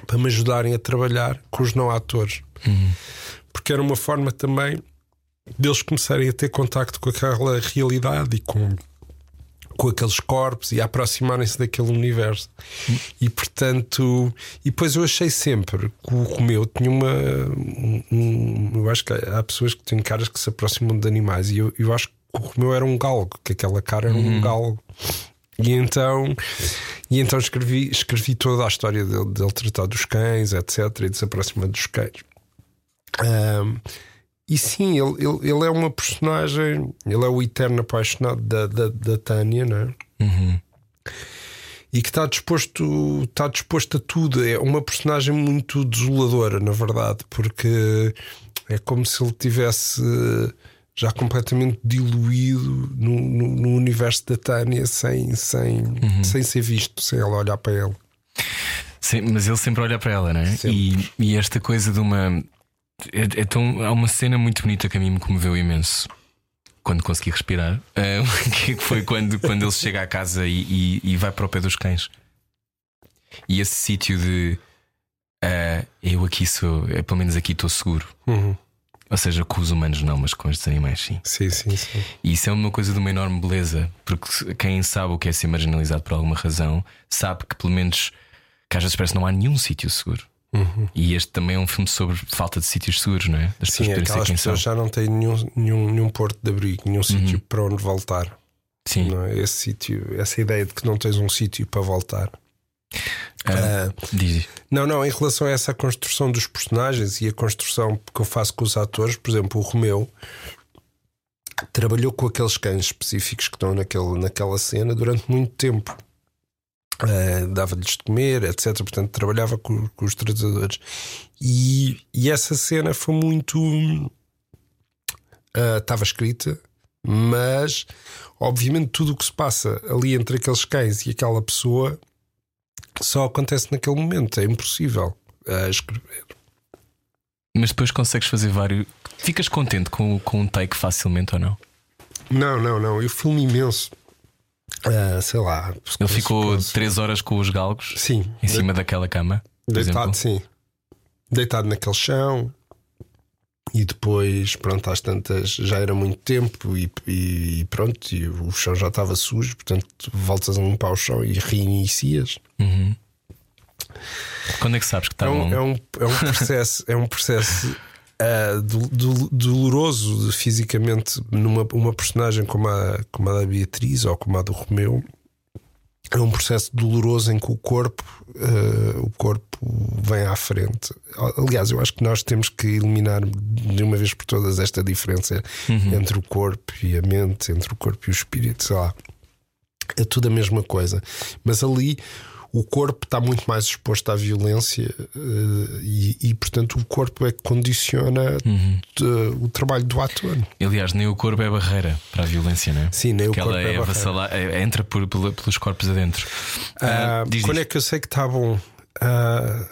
para me ajudarem a trabalhar com os não atores. Porque era uma forma também deles começarem a ter contacto com aquela realidade e com, com aqueles corpos e a aproximarem-se daquele universo. E portanto, e depois eu achei sempre que o Romeu tinha uma. um- eu acho que há pessoas que têm caras que se aproximam de animais e eu, eu acho que o Romeu era um galgo, que aquela cara era um galgo. E então, e então escrevi, escrevi toda a história dele, dele tratar dos cães, etc. E de se aproximar dos cães. Ahm, e sim, ele, ele, ele é uma personagem, ele é o eterno apaixonado da, da, da Tânia, não é? E que está disposto, está disposto a tudo. É uma personagem muito desoladora, na verdade, porque é como se ele tivesse já completamente diluído no, no, no universo da Tânia sem, sem, sem ser visto, sem ela olhar para ele. Sim, mas ele sempre olha para ela, não é? E, e esta coisa de uma. É, é tão, há uma cena muito bonita que a mim me comoveu imenso quando consegui respirar. ah, que foi quando, quando ele chega à casa e, e- e vai para o pé dos cães. E esse sítio de. ah, eu aqui sou. é, Pelo menos aqui estou seguro. Uhum. Ou seja, com os humanos não, mas com estes animais sim. Sim, sim, sim. E isso é uma coisa de uma enorme beleza, porque quem sabe o que é ser marginalizado por alguma razão sabe que, pelo menos, que às vezes parece que não há nenhum sítio seguro. E este também é um filme sobre falta de sítios seguros, não é? Das Sim, ser aquelas pessoas já não têm nenhum, nenhum, nenhum porto de abrigo, nenhum sítio para onde voltar. Sim. É? Esse sítio, essa ideia de que não tens um sítio para voltar. Diz, diz. Não, não, em relação a essa construção dos personagens e a construção que eu faço com os atores, por exemplo, o Romeu trabalhou com aqueles cães específicos que estão naquele, naquela cena durante muito tempo. Ah, Dava-lhes de comer, etc. Portanto, trabalhava com, com os tradutores. E, e essa cena foi muito. ah, Estava escrita, mas obviamente tudo o que se passa ali entre aqueles cães e aquela pessoa só acontece naquele momento, é impossível ah, escrever. Mas depois consegues fazer vários. Ficas contente com, com um take facilmente ou não? Não, não, não, eu filmo imenso. Ah, sei lá, Ele ficou posso- três horas com os galgos sim, em cima daquela cama. Deitado, exemplo. sim, deitado naquele chão. E depois, pronto, às tantas já era muito tempo e, e- e pronto, e o chão já estava sujo, portanto voltas a limpar o chão e reinicias. Uhum. Quando é que sabes que está É bom? um, é um, é um processo, é um processo ah, do- do- doloroso de, fisicamente numa uma personagem como a, como a da Beatriz ou como a do Romeu. É um processo doloroso em que o corpo, ah, o corpo vem à frente. Aliás, eu acho que nós temos que eliminar de uma vez por todas esta diferença entre o corpo e a mente, entre o corpo e o espírito, sei lá. É tudo a mesma coisa. Mas ali o corpo está muito mais exposto à violência eh, e, e, portanto, o corpo é que condiciona eh, o trabalho do ator. Aliás, nem o corpo é barreira para a violência, não é? Sim, nem o Porque corpo ela é é, barreira. avassala- é- entra por- pelos corpos adentro. Ah, Ah, quando é que eu sei que está bom? Ah,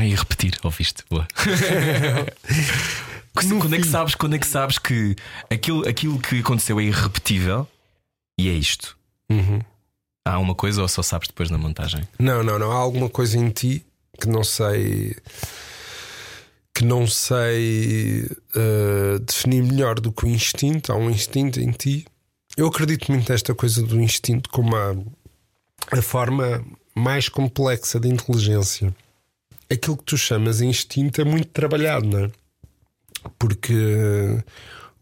e repetir, ouviste? Boa. quando, é que sabes, quando é que sabes que aquilo, aquilo que aconteceu é irrepetível e é isto? uhum. Há uma coisa ou só sabes depois na montagem? Não, não, não. Há alguma coisa em ti que não sei. Que não sei eh, definir melhor do que o instinto. Há um instinto em ti. Eu acredito muito nesta coisa do instinto como a, a forma mais complexa de inteligência. Aquilo que tu chamas instinto é muito trabalhado, não é? Porque eh,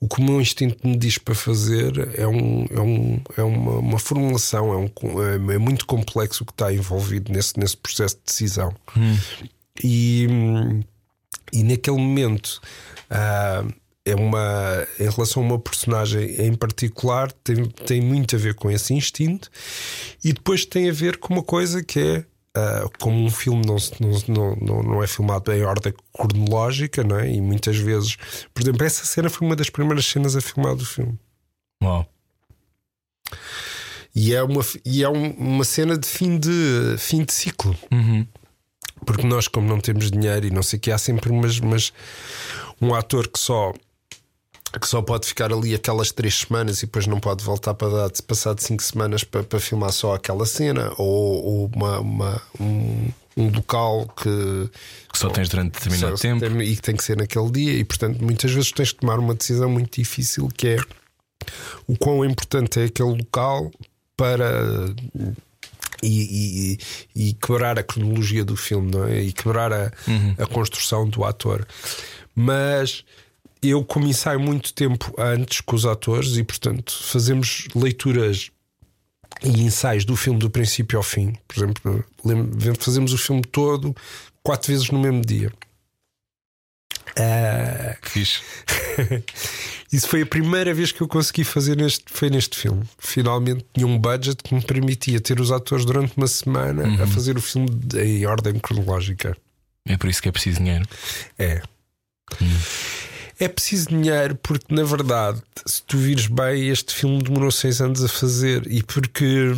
o que o meu instinto me diz para fazer é, um, é, um, é uma, uma formulação, é, um, é, é muito complexo o que está envolvido nesse, nesse processo de decisão. E, hum, e naquele momento, ah, é uma, em relação a uma personagem em particular, tem, tem muito a ver com esse instinto, e depois tem a ver com uma coisa que é. Ah, como um filme não, não, não, não, é filmado em ordem cronológica, não é? e muitas vezes, por exemplo, essa cena foi uma das primeiras cenas a filmar do filme. Uau. E é uma, e é um- uma cena de fim de, fim de ciclo. Uhum. Porque nós, como não temos dinheiro e não sei o que, há sempre umas, mas um ator que só que só pode ficar ali aquelas três semanas e depois não pode voltar para dar passado cinco semanas para, para filmar só aquela cena, ou, ou uma, uma- um, um local que Que só tens durante determinado só- tempo. tem- e que tem que ser naquele dia, e portanto muitas vezes tens que tomar uma decisão muito difícil que é o quão importante é aquele local para e, e- e quebrar a cronologia do filme, não é? E quebrar a, a construção do ator. Mas eu, como ensaio muito tempo antes com os atores, e portanto fazemos leituras e ensaios do filme do princípio ao fim. Por exemplo, fazemos o filme todo quatro vezes no mesmo dia. Ah, Fixe. isso foi a primeira vez que eu consegui fazer neste, foi neste filme. Finalmente tinha um budget que me permitia ter os atores durante uma semana a fazer o filme em ordem cronológica. É por isso que é preciso dinheiro. É. É preciso dinheiro porque, na verdade, se tu vires bem, este filme demorou seis anos a fazer e porque,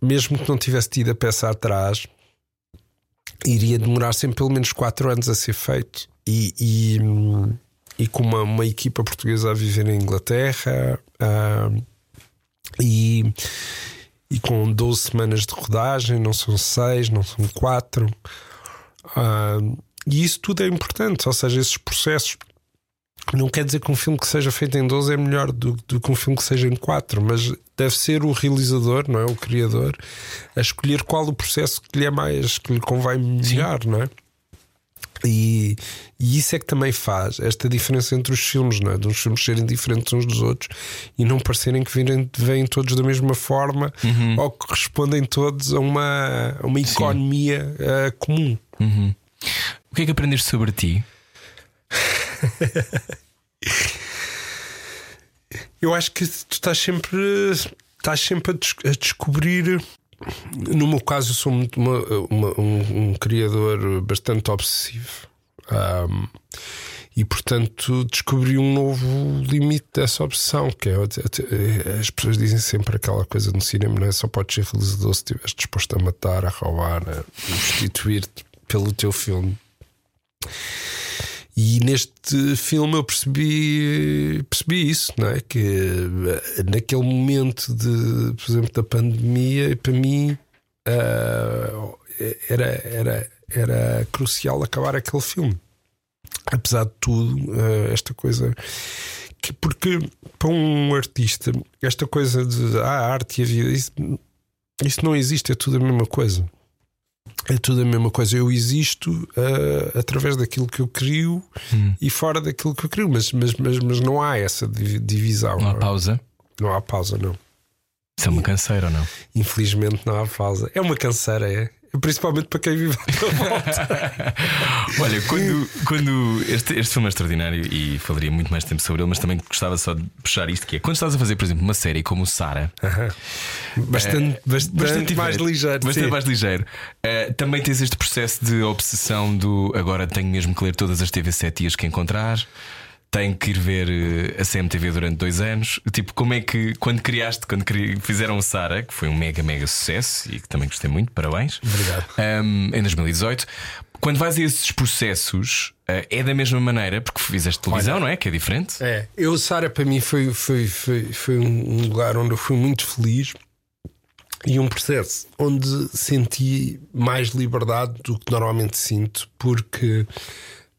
mesmo que não tivesse tido a peça atrás, iria demorar sempre pelo menos quatro anos a ser feito. E, e, e com uma, uma equipa portuguesa a viver em Inglaterra ah, e, e com 12 semanas de rodagem, não são seis, não são quatro. Ah, e isso tudo é importante, ou seja, esses processos Não quer dizer que um filme que seja feito em 12 é melhor do, do que um filme que seja em 4, mas deve ser o realizador, não é? O criador, a escolher qual o processo que lhe é mais, que lhe convém melhor, não é? E, e, isso é que também faz esta diferença entre os filmes, não é? De uns filmes serem diferentes uns dos outros e não parecerem que vêm, vêm todos da mesma forma Uhum. ou que respondem todos a uma, a uma economia uh, comum. Uhum. O que é que aprendeste sobre ti? Eu acho que tu estás sempre, estás sempre a, des- a descobrir. No meu caso, eu sou muito uma- uma- um, um criador bastante obsessivo. Ahm, e portanto descobri um novo limite dessa obsessão, que é as pessoas dizem sempre aquela coisa no cinema, não é só podes ser realizador se estiveres disposto a matar, a roubar, a substituir-te pelo teu filme. E neste filme eu percebi, percebi isso, não é? Que eh, naquele momento de, por exemplo, da pandemia, para mim ah, era, era, era crucial acabar aquele filme. Apesar de tudo, ah, esta coisa. Que, porque para um artista, esta coisa de ah, a arte e a vida, isso, isso não existe, é tudo a mesma coisa. É tudo a mesma coisa. Eu existo ah, através daquilo que eu crio Hum. e fora daquilo que eu crio, mas, mas, mas, mas não há essa divi- divisão. Não há é? pausa? Não há pausa, não. Isso é uma canseira ou não? Infelizmente não há pausa. É uma canseira, é. Principalmente para quem vive à tua volta. Olha, quando, quando este, este filme é extraordinário e falaria muito mais tempo sobre ele, mas também gostava só de puxar isto: que é quando estás a fazer, por exemplo, uma série como o Sara, Bastante, bastante, mais diferente, ligeiro. Bastante sim. mais ligeiro. Eh, também tens este processo de obsessão do agora tenho mesmo que ler todas as TV7 e as que encontrar. Tenho que ir ver eh, a CMTV durante dois anos. Tipo, como é que quando criaste, quando cri- fizeram o Sara, que foi um mega, mega sucesso e que também gostei muito, parabéns. Obrigado. Um, em 2018. Quando vais a esses processos, eh, é da mesma maneira, porque fizeste televisão, não é? Que é diferente. É, eu, Sara, para mim foi, foi, foi, foi um lugar onde eu fui muito feliz e um processo onde senti mais liberdade do que normalmente sinto, porque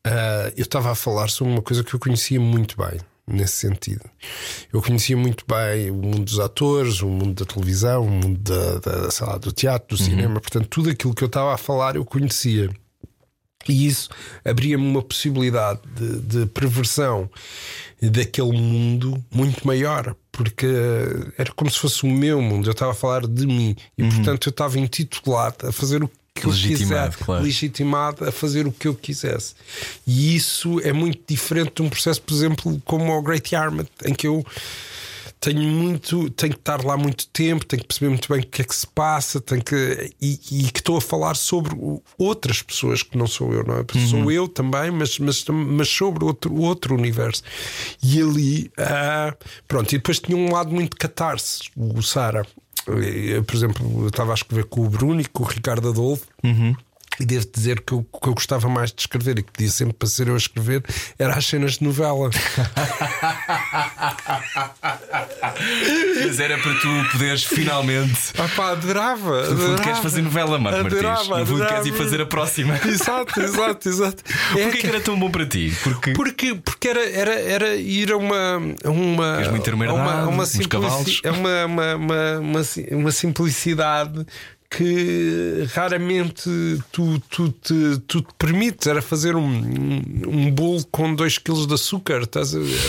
ah, eu estava a falar sobre uma coisa que eu conhecia muito bem. Nesse sentido, eu conhecia muito bem o mundo dos atores, o mundo da televisão, o mundo da, da, lá, do teatro, do cinema, portanto, tudo aquilo que eu estava a falar eu conhecia. E isso abria-me uma possibilidade de, de perversão daquele mundo muito maior, porque era como se fosse o meu mundo, eu estava a falar de mim e, portanto, eu estava intitulado a fazer o que eu Legitimado, quiser, claro. legitimado a fazer o que eu quisesse. E isso é muito diferente de um processo, por exemplo, como o Great Yarmouth, em que eu tenho muito, tenho que estar lá muito tempo, tenho que perceber muito bem o que é que se passa, tenho que e, e que estou a falar sobre outras pessoas que não sou eu, não é? Porque Sou eu também, mas, mas, mas sobre outro, outro universo. E ali, ah, pronto, e depois tinha um lado muito catarse, o Sara. Por exemplo, estava a escrever com o Bruno e com o Ricardo Adolfo. E devo dizer que o que eu gostava mais de escrever e que pedia sempre para ser eu a escrever era as cenas de novela. Mas era para tu poderes finalmente. Ah pá, adorava. No fundo, queres fazer novela, Marco Martins. Adorava, No fundo, queres ir fazer a próxima. Exato, exato, exato. É Porquê que era tão bom para ti? Porque. Porque, porque era, era, era ir a uma. A uma ter uma a uma, a uma, simplici- uma, uma, uma, uma, uma simplicidade que raramente tu, tu, te, tu te permites. Era fazer um, um, bolo com 2 kg de açúcar, estás a ver?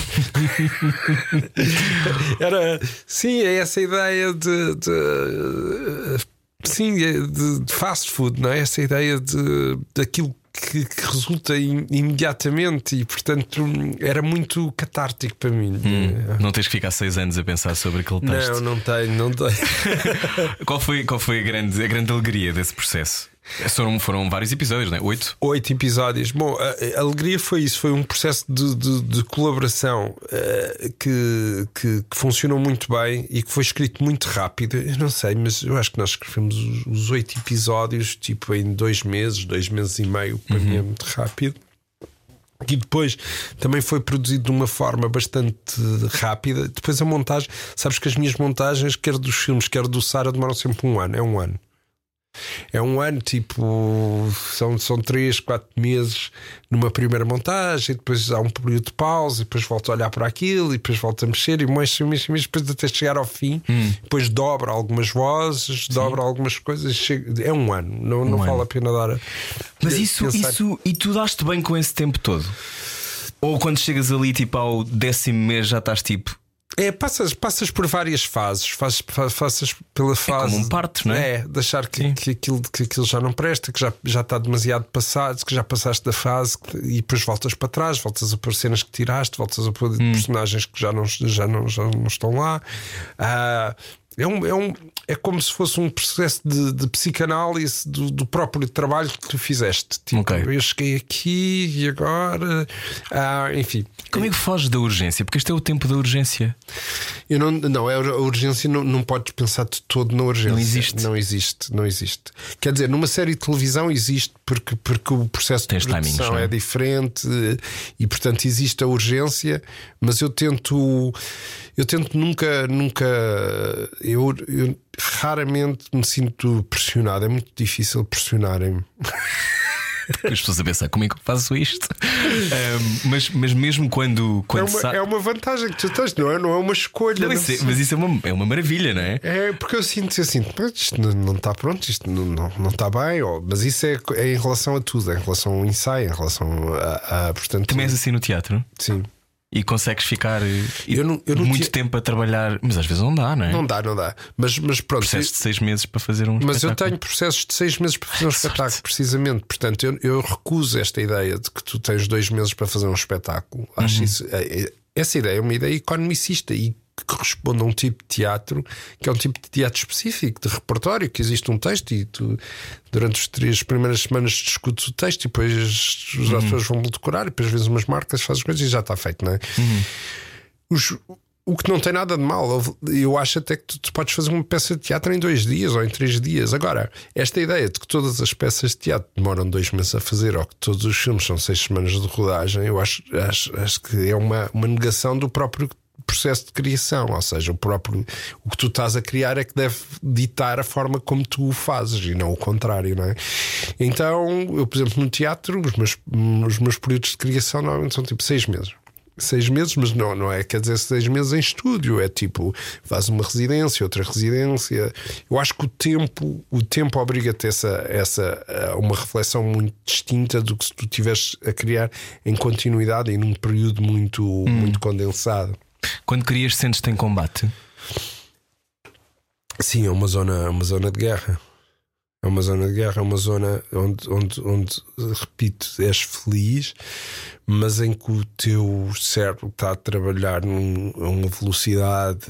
era. Sim, é essa ideia de. de sim, é de, de fast food, não é? Essa ideia de, daquilo que, que resulta im- imediatamente e, portanto, era muito catártico para mim. Não tens que ficar seis anos a pensar sobre aquele texto. Não, não tenho, não tenho. Qual foi, qual foi a, grande, a grande alegria desse processo? Foram, foram vários episódios, não é? Oito? Oito episódios. Bom, a, a alegria foi isso, foi um processo de, de- de colaboração eh, que, que, que funcionou muito bem e que foi escrito muito rápido. Eu não sei, mas eu acho que nós escrevemos os, os oito episódios tipo em dois meses, dois meses e meio, para mim é muito rápido. E depois também foi produzido de uma forma bastante rápida. Depois a montagem, sabes que as minhas montagens, quer dos filmes, quer do Sara, demoram sempre um ano. É um ano. É um ano, tipo, são, são três, quatro meses numa primeira montagem, depois há um período de pausa, e depois volto a olhar para aquilo, e depois volto a mexer, e mexe, mexe, mexe, depois até chegar ao fim, Hum. depois dobra algumas vozes, dobra algumas coisas. chega- é um ano, não, não Um vale ano. a pena dar. a- Mas isso, pensar- isso. E tu daste bem com esse tempo todo? Ou quando chegas ali, tipo, ao décimo mês, já estás tipo. É, passas, passas por várias fases, fazes, fa- passas pela fase. como um parto, não é? É, de achar que, que, aquilo, que aquilo já não presta, que já, já está demasiado passado, que já passaste da fase e depois voltas para trás, voltas a pôr cenas que tiraste, voltas a pôr Hum. personagens que já não, já não, já não estão lá. Ah, é, um, é, um, é como se fosse um processo de, de psicanálise do, do próprio trabalho que tu fizeste. Tipo, Ok. eu cheguei aqui e agora. Ah, enfim. Como é que foges da urgência? Porque este é o tempo da urgência. Eu não, não, é a urgência não, não podes pensar de todo na urgência. Não existe. Não existe, não existe. Quer dizer, numa série de televisão existe porque, porque o processo Tens de produção timings, é? é diferente e portanto existe a urgência, mas eu tento eu tento nunca, nunca eu, eu raramente me sinto pressionado, é muito difícil pressionarem-me. As pessoas a pensar como é que eu faço isto. Mas, mas mesmo quando. É quando uma, sa- é uma vantagem que tu tens, não é? Não é uma escolha. Não, não isso é- mas isso é uma, é uma maravilha, não é? É porque eu sinto assim, "Mas isto não, não está pronto, isto não, não, não está bem, ou- mas isso é, é em relação a tudo, é em relação ao ensaio, em relação a, a portanto. Também és assim no teatro Sim. E consegues ficar eh, Eu não- eu muito tinha- tempo a trabalhar, mas às vezes não dá, não é? Não dá, não dá. Mas, mas pronto. Processo de seis meses para fazer um Mas eu tenho processos de seis meses para fazer um sorte. espetáculo, precisamente. Portanto, eu, eu recuso esta ideia de que tu tens dois meses para fazer um espetáculo. Uhum. Acho isso. é- é- Essa ideia é uma ideia economicista e que corresponde a um tipo de teatro que é um tipo de teatro específico, de repertório, que existe um texto e tu, durante as três primeiras semanas, discutes o texto e depois os Uhum. atores vão decorar e depois vezes umas marcas, fazes coisas e já está feito, não é? Uhum. Os- o que não tem nada de mal. Eu acho até que tu, tu podes fazer uma peça de teatro em dois dias ou em três dias. Agora, esta ideia de que todas as peças de teatro demoram dois meses a fazer ou que todos os filmes são seis semanas de rodagem, eu acho, acho, acho que é uma, uma negação do próprio processo de criação, ou seja, o próprio o que tu estás a criar é que deve ditar a forma como tu o fazes e não o contrário, não é? Então, eu, por exemplo, no teatro, os meus, os meus períodos de criação normalmente são tipo seis meses seis meses, mas não, não é quer dizer seis meses em estúdio, é tipo faz uma residência, outra residência. Eu acho que o tempo, o tempo obriga-te essa, essa uma reflexão muito distinta do que se tu estiveres a criar em continuidade e num período muito, muito condensado. Quando crias, sentes-te em combate. Sim, é uma zona, uma zona de guerra. É uma zona de guerra, é uma zona onde, onde, onde, repito, és feliz, mas em que o teu cérebro está a trabalhar num, a uma velocidade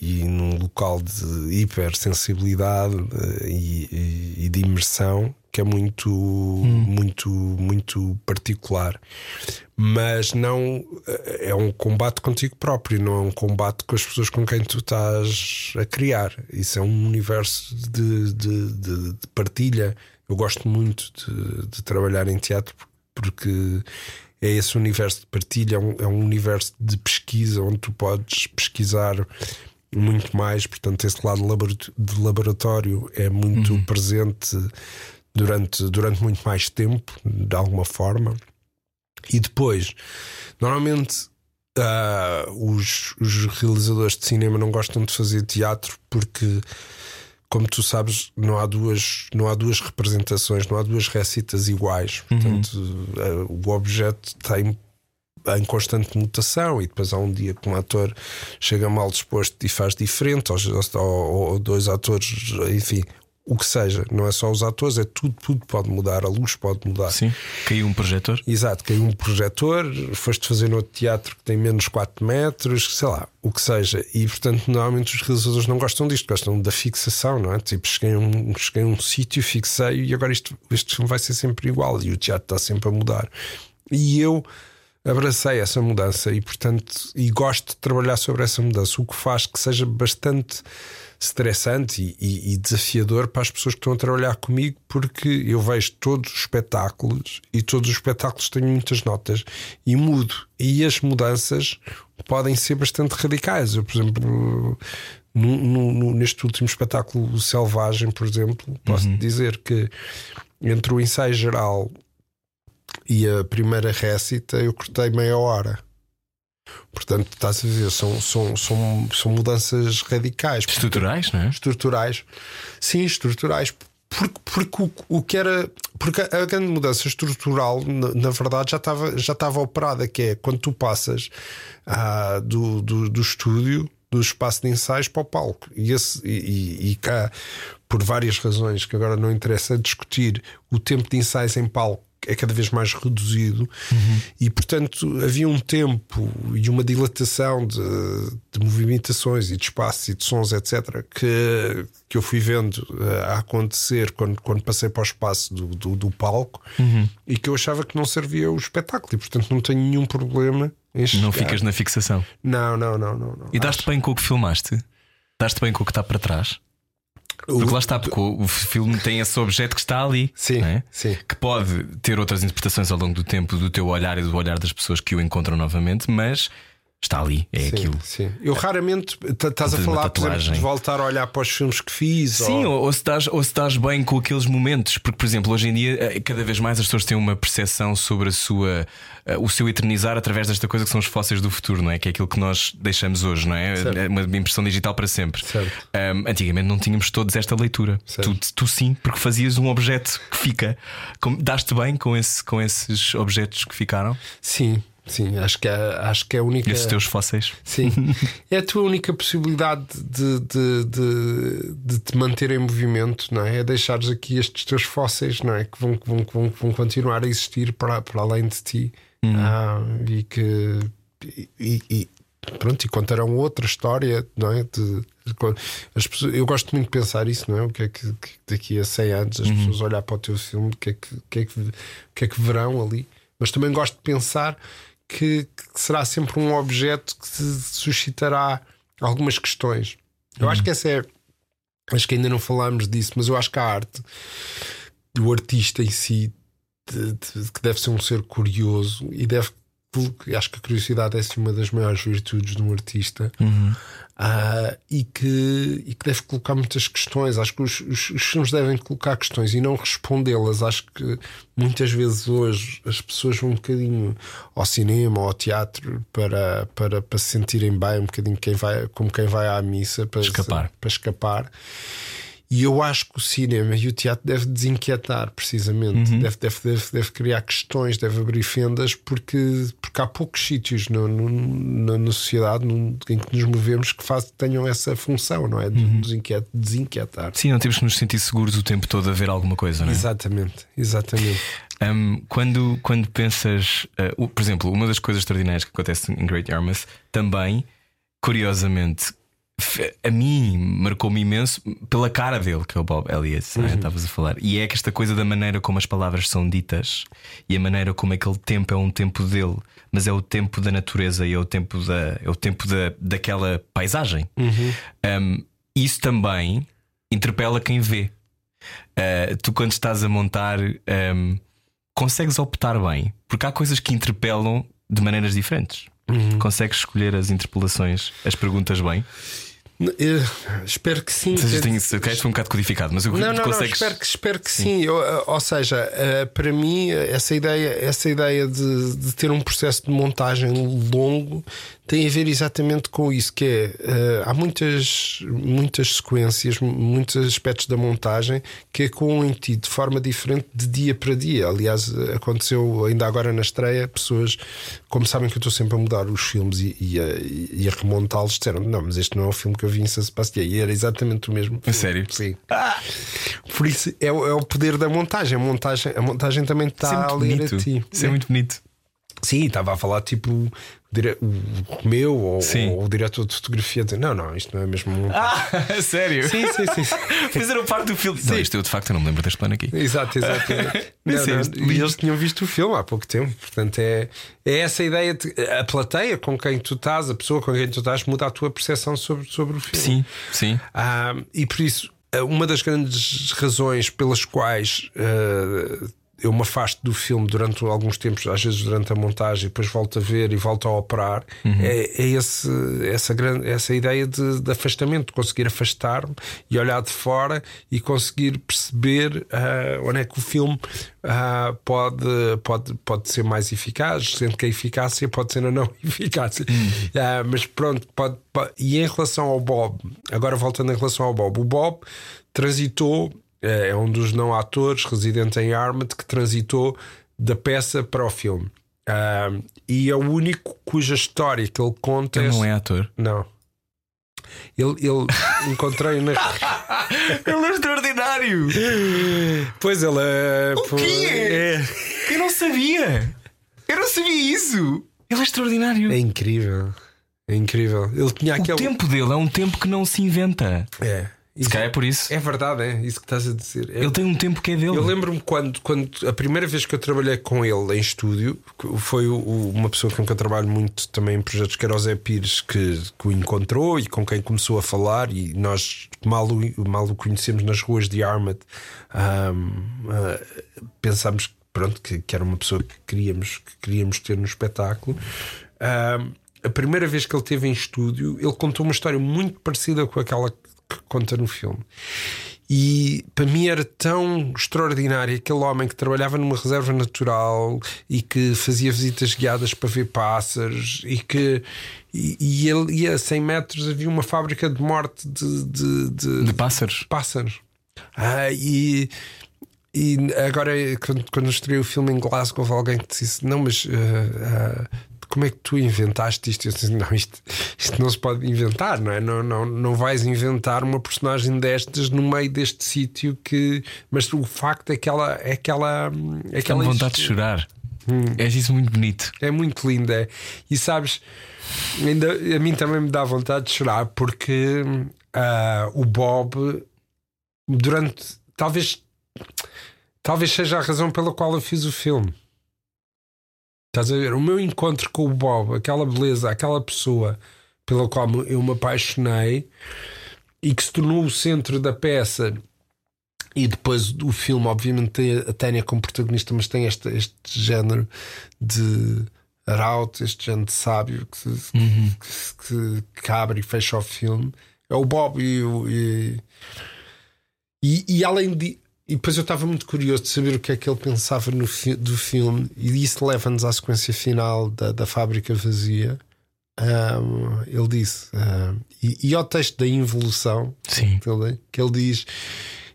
e num local de hipersensibilidade eh, e, e, e de imersão que é muito, muito, muito particular. Mas não é um combate contigo próprio, não é um combate com as pessoas com quem tu estás a criar. Isso é um universo de, de, de, de partilha. Eu gosto muito de, de, trabalhar em teatro porque é esse universo de partilha, é um, é um universo de pesquisa onde tu podes pesquisar muito mais. Portanto, esse lado de laboratório é muito uhum. presente durante, durante muito mais tempo, de alguma forma. E depois, normalmente, uh, os, os realizadores de cinema não gostam de fazer teatro porque, como tu sabes, não há duas, não há duas representações, não há duas recitas iguais. Uhum. Portanto, uh, o objeto tem em constante mutação e depois há um dia que um ator chega mal disposto e faz diferente, ou, ou, ou dois atores, enfim, o que seja, não é só os atores, é tudo, tudo pode mudar, a luz pode mudar. Sim, caiu um projetor. Exato, caiu um projetor, foste fazer no outro teatro que tem menos 4 metros, sei lá, o que seja. E portanto, normalmente os realizadores não gostam disto, gostam da fixação, não é? Tipo, cheguei a um, cheguei a um sítio, fixei e agora isto, este filme vai ser sempre igual e o teatro está sempre a mudar. E eu abracei essa mudança e, portanto, e gosto de trabalhar sobre essa mudança, o que faz que seja bastante estressante e, e, desafiador para as pessoas que estão a trabalhar comigo, porque eu vejo todos os espetáculos e todos os espetáculos têm muitas notas e mudo. E as mudanças podem ser bastante radicais. Eu, por exemplo, no, no, neste último espetáculo, o Selvagem, por exemplo, posso uhum. dizer que entre o ensaio geral e a primeira récita eu cortei meia hora. Portanto, estás a ver, são, são, são, são mudanças radicais. Estruturais, não é? Estruturais. Sim, estruturais. Porque, porque o, o que era. Porque a, grande mudança estrutural, na, na, verdade, já estava, já estava operada, que é quando tu passas ah, do, do, do estúdio, do espaço de ensaios para o palco. E, esse, e, e cá, por várias razões que agora não interessa discutir, o tempo de ensaios em palco é cada vez mais reduzido uhum. e, portanto, havia um tempo e uma dilatação de, de, movimentações e de espaços e de sons, etc., que, que eu fui vendo uh, a acontecer quando, quando passei para o espaço do, do, do palco uhum. e que eu achava que não servia o espetáculo e, portanto, não tenho nenhum problema em chegar. Não ficas na fixação. Não, não, não, não. não. E daste bem com o que filmaste? Daste bem com o que está para trás? Porque lá está, porque o filme tem esse objeto que está ali, sim, é? sim. que pode ter outras interpretações ao longo do tempo do teu olhar e do olhar das pessoas que o encontram novamente, mas está ali, é sim, aquilo. Sim. Eu raramente estás a falar por exemplo, de voltar a olhar para os filmes que fiz. Sim, ou... Ou, se estás, ou se estás bem com aqueles momentos, porque, por exemplo, hoje em dia, eh, cada vez mais as pessoas têm uma percepção sobre a sua, eh, o seu eternizar através desta coisa que são os fósseis do futuro, não é? Que é aquilo que nós deixamos hoje, não é? Certo. É uma impressão digital para sempre. Um, antigamente não tínhamos todos esta leitura. Tu, tu, sim, porque fazias um objeto que fica. Daste bem com, esse, com esses objetos que ficaram? Sim. Sim, acho que é, acho que é a única. E os teus fósseis? Sim. é a tua única possibilidade de, de, de, de, te manter em movimento, não é? É deixares aqui estes teus fósseis, não é? Que vão, que vão, que vão, que vão continuar a existir para, para além de ti. Hum. Ah, e que. E, e, pronto, e contarão outra história, não é? De, as pessoas, eu gosto muito de pensar isso, não é? O que é que, que daqui a 100 anos as uhum. pessoas olhar para o teu filme, o que, é que, que, é que, o que é que verão ali. Mas também gosto de pensar que, que será sempre um objeto que suscitará algumas questões. Eu acho que essa é. Acho que ainda não falámos disso, mas eu acho que a arte do artista em si de, de, que deve ser um ser curioso e deve acho que a curiosidade é assim, uma das maiores virtudes de um artista uhum. uh, e, que, e que deve colocar muitas questões. Acho que os, os, os filmes devem colocar questões e não respondê-las. Acho que muitas vezes hoje as pessoas vão um bocadinho ao cinema ou ao teatro para, para, para se sentirem bem, um bocadinho quem vai, como quem vai à missa para escapar. para escapar. E eu acho que o cinema e o teatro deve desinquietar, precisamente. Uhum. Deve, deve, deve, deve, criar questões, deve abrir fendas, porque, porque há poucos sítios no, no, na, na, sociedade no, em que nos movemos que faz, tenham essa função, não é? De uhum. desinquiet, desinquietar. Sim, não temos que nos sentir seguros o tempo todo a ver alguma coisa, não é? Exatamente, exatamente. Um, quando, quando pensas, uh, por exemplo, uma das coisas extraordinárias que acontece em Great Yarmouth também, curiosamente, a mim marcou-me imenso pela cara dele, que é o Bob Elliott, é? uhum. estavas a falar. E é que esta coisa da maneira como as palavras são ditas e a maneira como aquele tempo é um tempo dele, mas é o tempo da natureza e é o tempo da, é o tempo da, daquela paisagem. Uhum. Um, isso também interpela quem vê. Uh, tu, quando estás a montar, um, consegues optar bem, porque há coisas que interpelam de maneiras diferentes. Uhum. Consegues escolher as interpelações, as perguntas bem? Eu espero que sim. Seja, tem, okay, foi um bocado codificado, mas eu não, não, consegues... não, espero que, espero que sim. sim. Eu, eh, ou seja, eh, para mim, essa ideia, essa ideia de, de, ter um processo de montagem longo tem a ver exatamente com isso, que é uh, há muitas, muitas sequências, muitos aspectos da montagem que em ti de forma diferente de dia para dia. Aliás, aconteceu ainda agora na estreia, pessoas, como sabem que eu estou sempre a mudar os filmes e, e a, e a remontá-los, disseram: Não, mas este não é o filme que eu vi em San Sebastião. E era exatamente o mesmo. É sério? Sim. Ah! Por isso é, é, o poder da montagem. A montagem, a montagem também está é a ler a ti. Isso é muito bonito. Sim, estava a falar tipo o Romeu ou, Sim. ou o diretor de fotografia dizer, não, não, isto não é mesmo um Ah, sério? Sim, sim, sim. sim. Fizeram parte do filme. Não, isto eu de facto não me lembro deste plano aqui. Exato, exato. Não, é não, e eles tinham visto o filme há pouco tempo. Portanto, é, é essa ideia de a plateia com quem tu estás, a pessoa com quem tu estás, muda a tua percepção sobre, sobre o filme. Sim, sim. Ah, e por isso, ah, uma das grandes razões pelas quais ah, eu me afasto do filme durante alguns tempos, às vezes durante a montagem, depois volto a ver e volto a operar, é, é esse, essa, grande, essa ideia de, de afastamento, de conseguir afastar-me e olhar de fora e conseguir perceber ah, onde é que o filme ah, pode, pode, pode ser mais eficaz, sendo que a eficácia pode ser a não eficácia. Ah, mas pronto, pode, pode- e em relação ao Bob, agora voltando em relação ao Bob, o Bob transitou, é um dos não atores residente em Armad que transitou da peça para o filme. E é o único cuja história que ele conta Ele não é ator. Não. Ele, ele encontrei na. Ele é extraordinário! Pois ele é. O quê? é. Eu não sabia! Eu não sabia isso! Ele é extraordinário! É incrível. É incrível. Ele tinha O aquele. tempo dele é um tempo que não se inventa. É. Se Isso- calhar é por isso. é verdade, é isso que estás a dizer. É- Ele tem um tempo que é dele. Eu lembro-me quando, quando a primeira vez que eu trabalhei com ele em estúdio foi o- o- uma pessoa com quem eu trabalho muito também em projetos, que era o Zé Pires, que, que o encontrou e com quem começou a falar. E nós mal o, mal o conhecemos nas ruas de Armad, ahm, ah, pensámos pronto, que, que era uma pessoa que queríamos, que queríamos ter no espetáculo. Ahm, a primeira vez que ele esteve em estúdio, ele contou uma história muito parecida com aquela que conta no filme. E para mim era tão extraordinário aquele homem que trabalhava numa reserva natural e que fazia visitas guiadas para ver pássaros e que e, e ele ia a 100 metros havia uma fábrica de morte de, de, de- De pássaros. pássaros. Ah, e, e agora, quando, quando o filme em Glasgow, houve alguém que disse: Não, mas ah, ah, como é que tu inventaste isto? Eu disse: Não, isto, isto não se pode inventar, não é? Não, não, não vais inventar uma personagem destas no meio deste sítio que. Mas o facto é que ela. É que ela, é que ela vontade de chorar. É isso muito bonito. É muito linda. é. E sabes, ainda, a mim também me dá vontade de chorar porque ah, o Bob, durante. Talvez. Talvez seja a razão pela qual eu fiz o filme. Estás a ver? O meu encontro com o Bob, aquela beleza, aquela pessoa pela qual eu me apaixonei e que se tornou o centro da peça. E depois o filme, obviamente, tem a Tânia como protagonista, mas tem este, este género de arauto, este género de sábio que, se- que, que abre e fecha o filme. É o Bob e, e, e, e além de. E depois eu estava muito curioso de saber o que é que ele pensava no fi- do filme, e isso leva-nos à sequência final da, da fábrica vazia. Ahm, ele disse, ahm, e, e ao texto da involução, Sim. que ele, diz,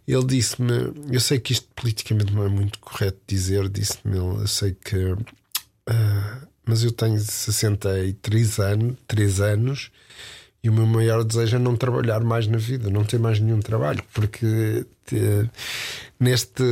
ele disse-me, eu sei que isto politicamente não é muito correto dizer, disse-me eu sei que, ah, mas eu tenho 63 anos, 3 anos e o meu maior desejo é não trabalhar mais na vida, não ter mais nenhum trabalho, porque eh, neste,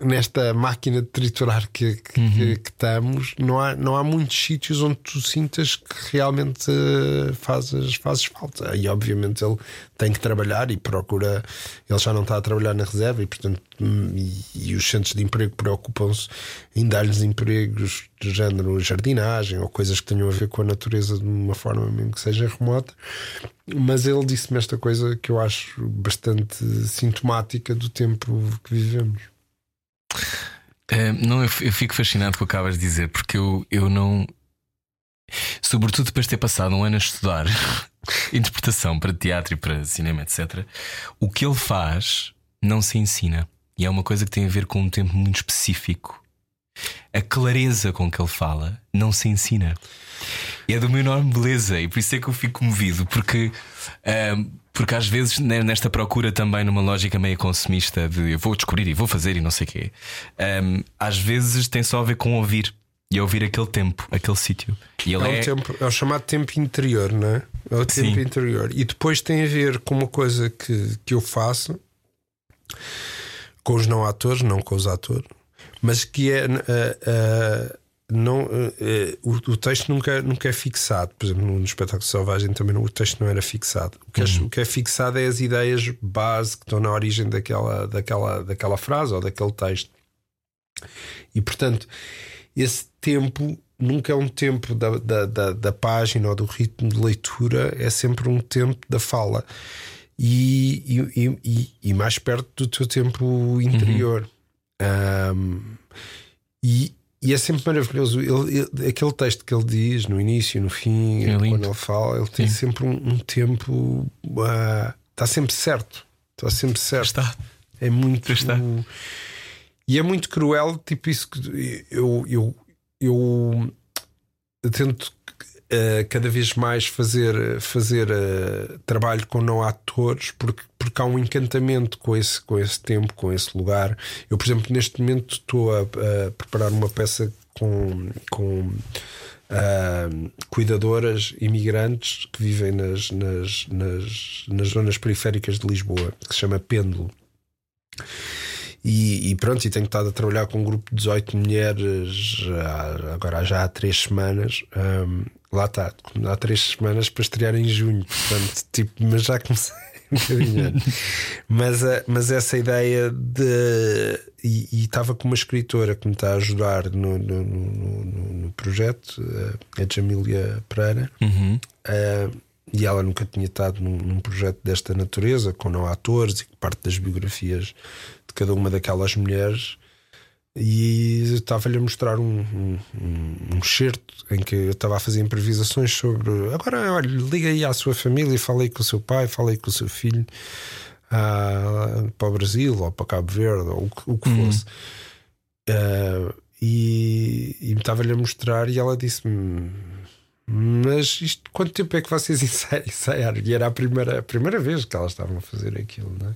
nesta máquina de triturar que, que, que- que estamos, não há, não há muitos sítios onde tu sintas que realmente eh, fazes, fazes falta. E obviamente ele tem que trabalhar e procura, ele já não está a trabalhar na reserva e portanto e, e os centros de emprego preocupam-se em dar-lhes empregos de género jardinagem ou coisas que tenham a ver com a natureza de uma forma mesmo que seja remota. Mas ele disse-me esta coisa que eu acho bastante sintomática do tempo que vivemos. Eh, não, eu fico fascinado com o que acabas de dizer, porque eu, eu não. Sobretudo depois de ter passado um ano a estudar interpretação para teatro e para cinema, etc., o que ele faz não se ensina. E é uma coisa que tem a ver com um tempo muito específico. A clareza com que ele fala não se ensina. E é de uma enorme beleza, e por isso é que eu fico comovido, porque, ahm, porque às vezes ne- nesta procura também numa lógica meio consumista de eu vou descobrir e vou fazer e não sei o quê, ahm, às vezes tem só a ver com ouvir e ouvir aquele tempo, aquele sítio. É, é, um tempo, é o chamado tempo interior, não é? É o tempo Sim. interior. E depois tem a ver com uma coisa que, que eu faço com os não atores, não com os atores, mas que é ah, ah, não, eh, o, o texto nunca, nunca é fixado. Por exemplo, no, no espetáculo Selvagem também não, o texto não era fixado. O que, é, o que é fixado é as ideias base que estão na origem daquela, daquela, daquela frase ou daquele texto. E portanto, esse tempo nunca é um tempo da, da, da, da página ou do ritmo de leitura, é sempre um tempo da fala. E, e, e, e mais perto do teu tempo interior. Um, e, e é sempre maravilhoso. Ele, ele, aquele texto que ele diz no início, no fim, É quando ele fala, ele tem Sim. sempre um, um tempo. ah, está sempre certo. Está sempre certo. Está. É muito. Está. E é muito cruel, tipo isso que eu, eu, eu tento eh, cada vez mais fazer, fazer eh, trabalho com não atores, porque, porque há um encantamento com esse, com esse tempo, com esse lugar. Eu, por exemplo, neste momento estou a, a preparar uma peça com. com ah, cuidadoras imigrantes que vivem nas, nas, nas, nas zonas periféricas de Lisboa, que se chama Pêndulo. E, e pronto, e tenho estado a trabalhar com um grupo de 18 mulheres há- agora já há três semanas. Ahm, lá está, há três semanas para estrear em junho, portanto, tipo, mas já comecei um bocadinho antes. mas, a- mas essa ideia de. E estava com uma escritora que me está a ajudar no, no, no- no- projeto, a Jamília Pereira. Uhum. Uh, e ela nunca tinha estado num, num projeto desta natureza, com não atores e que parte das biografias de cada uma daquelas mulheres. E estava-lhe a mostrar um, um, um, um certo em que eu estava a fazer improvisações sobre. Agora, olha, liga aí à sua família, falei com o seu pai, falei com o seu filho ah, para o Brasil ou para Cabo Verde ou o que, que fosse. Ah, e e estava-lhe a mostrar e ela disse-me. Mas isto, quanto tempo é que vocês ensai- ensaiaram? E era a primeira, a primeira vez que elas estavam a fazer aquilo, não é?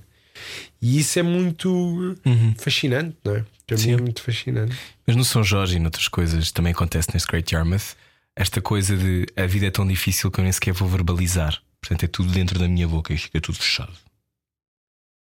E isso é muito fascinante, não é? Para mim é muito fascinante. Mas no São Jorge e noutras coisas também acontece neste Great Yarmouth esta coisa de a vida é tão difícil que eu nem sequer vou verbalizar. Portanto, é tudo dentro da minha boca e fica tudo fechado.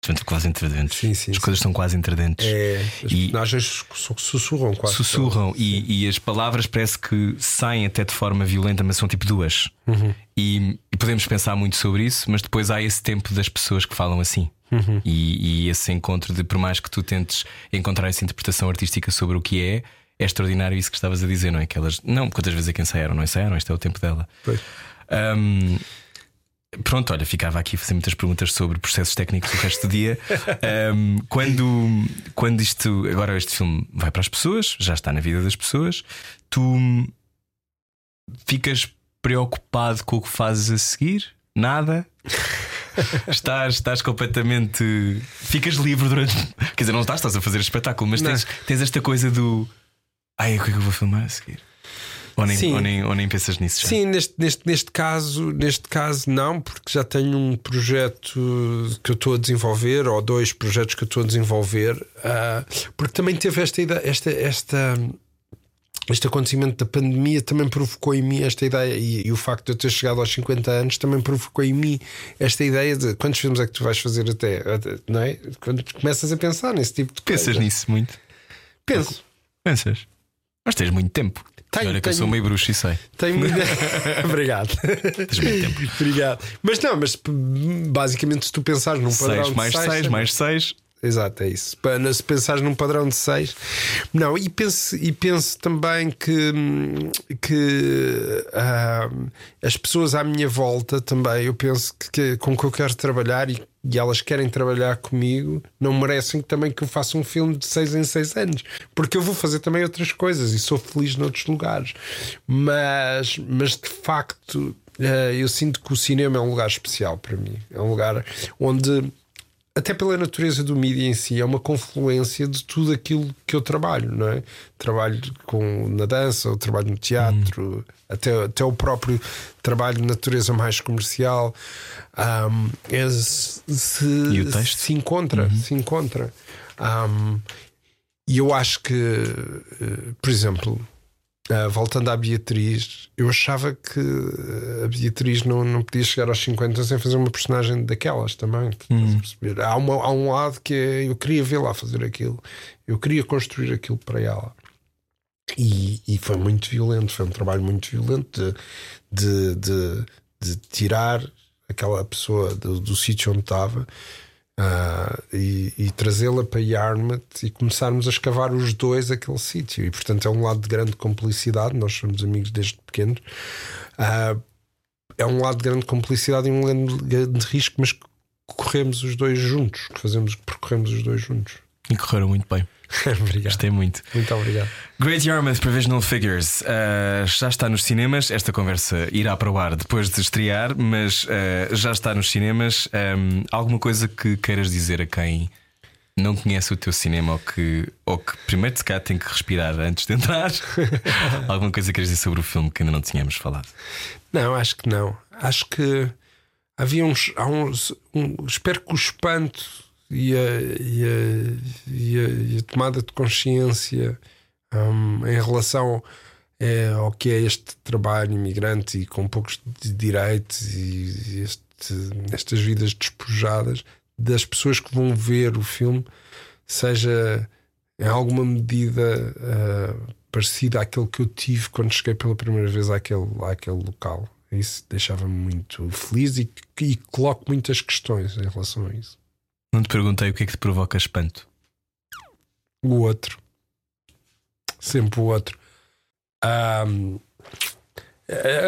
Portanto, quase entre dentes. Sim, sim, As sim. coisas estão quase entre dentes. É, as E- personagens sussurram quase. Sussurram e, e as palavras parece que saem até de forma violenta, mas são tipo duas. Uhum. E, e podemos pensar muito sobre isso, mas depois há esse tempo das pessoas que falam assim. Uhum. E, e esse encontro de, por mais que tu tentes encontrar essa interpretação artística sobre o que é, é extraordinário isso que estavas a dizer, não é? Que elas, não, quantas vezes é que ensaiaram? Não ensaiaram, este é o tempo dela. Pois. Ahm, pronto, olha, ficava aqui a fazer muitas perguntas sobre processos técnicos o resto do dia. Ahm, quando, quando isto, agora este filme vai para as pessoas, já está na vida das pessoas, tu ficas preocupado com o que fazes a seguir? Nada? estás, estás completamente. Ficas livre durante. Quer dizer, não estás, estás a fazer espetáculo, mas tens, tens esta coisa do. Ai, o que é que eu vou filmar a seguir? Ou nem, ou nem, ou nem pensas nisso já? Sim, neste, neste, neste caso, neste caso não, porque já tenho um projeto que eu estou a desenvolver, ou dois projetos que eu estou a desenvolver, ah, porque também teve esta ideia, esta, esta, este acontecimento da pandemia também provocou em mim esta ideia, e, e o facto de eu ter chegado aos 50 anos também provocou em mim esta ideia de quantos filmes é que tu vais fazer até, até- não é? Quando começas a pensar nesse tipo de Pensas coisa. nisso muito? Penso. Pensas? Mas tens muito tempo. Tenho, Olha que eu tenho. sou meio bruxo e sei. Tenho muita... Obrigado. Tens muito tempo. Obrigado. Mas não, mas p- basicamente, se tu pensares num padrão 6 de mais seis, 6 mais 6. Exato, é isso. Se pensares num padrão de 6, não, e penso, e penso também que, que as pessoas à minha volta também, eu penso que, que com que eu quero trabalhar e, e elas querem trabalhar comigo, não merecem também que eu faça um filme de 6 em 6 anos, porque eu vou fazer também outras coisas e sou feliz noutros lugares. Mas, mas de facto, eh, eu sinto que o cinema é um lugar especial para mim. É um lugar onde até pela natureza do mídia em si, é uma confluência de tudo aquilo que eu trabalho, não é? Trabalho com, na dança, eu trabalho no teatro, até, até o próprio trabalho de natureza mais comercial. Ahm, é, se, E o texto? se encontra, se encontra. Ahm, e eu acho que, eh, por exemplo, ah, voltando à Beatriz, eu achava que a Beatriz não, não podia chegar aos 50 sem fazer uma personagem daquelas também. perceber? Há, uma- há um lado que é, eu queria vê-la fazer aquilo, eu queria construir aquilo para ela. E, e foi muito violento, foi um trabalho muito violento de, de, de, de tirar aquela pessoa do, do sítio onde estava Uh, e, e trazê-la para Yarmouth e começarmos a escavar os dois aquele sítio. E portanto é um lado de grande complicidade. Nós somos amigos desde pequenos. Uh, é um lado de grande complicidade e um grande, grande risco, mas corremos os dois juntos, fazemos, percorremos os dois juntos. E correram muito bem. obrigado. Gostei muito. Muito obrigado. Great Yarmouth Provisional Figures uh, já está nos cinemas. Esta conversa irá para o ar depois de estrear, mas uh, já está nos cinemas. Um, alguma coisa que queiras dizer a quem não conhece o teu cinema ou que, ou que primeiro se calhar tem que respirar antes de entrar? alguma coisa que queiras dizer sobre o filme que ainda não tínhamos falado? Não, acho que não. Acho que havia uns. Há uns um, espero que o espanto e a, e a, e a, e a tomada de consciência um, em relação é, ao que é este trabalho imigrante e com poucos direitos e este, estas vidas despojadas das pessoas que vão ver o filme seja em alguma medida uh, parecida àquele que eu tive quando cheguei pela primeira vez àquele, àquele local. Isso deixava-me muito feliz e, e coloco muitas questões em relação a isso. Não te perguntei o que é que te provoca espanto. O outro. Sempre o outro. Um,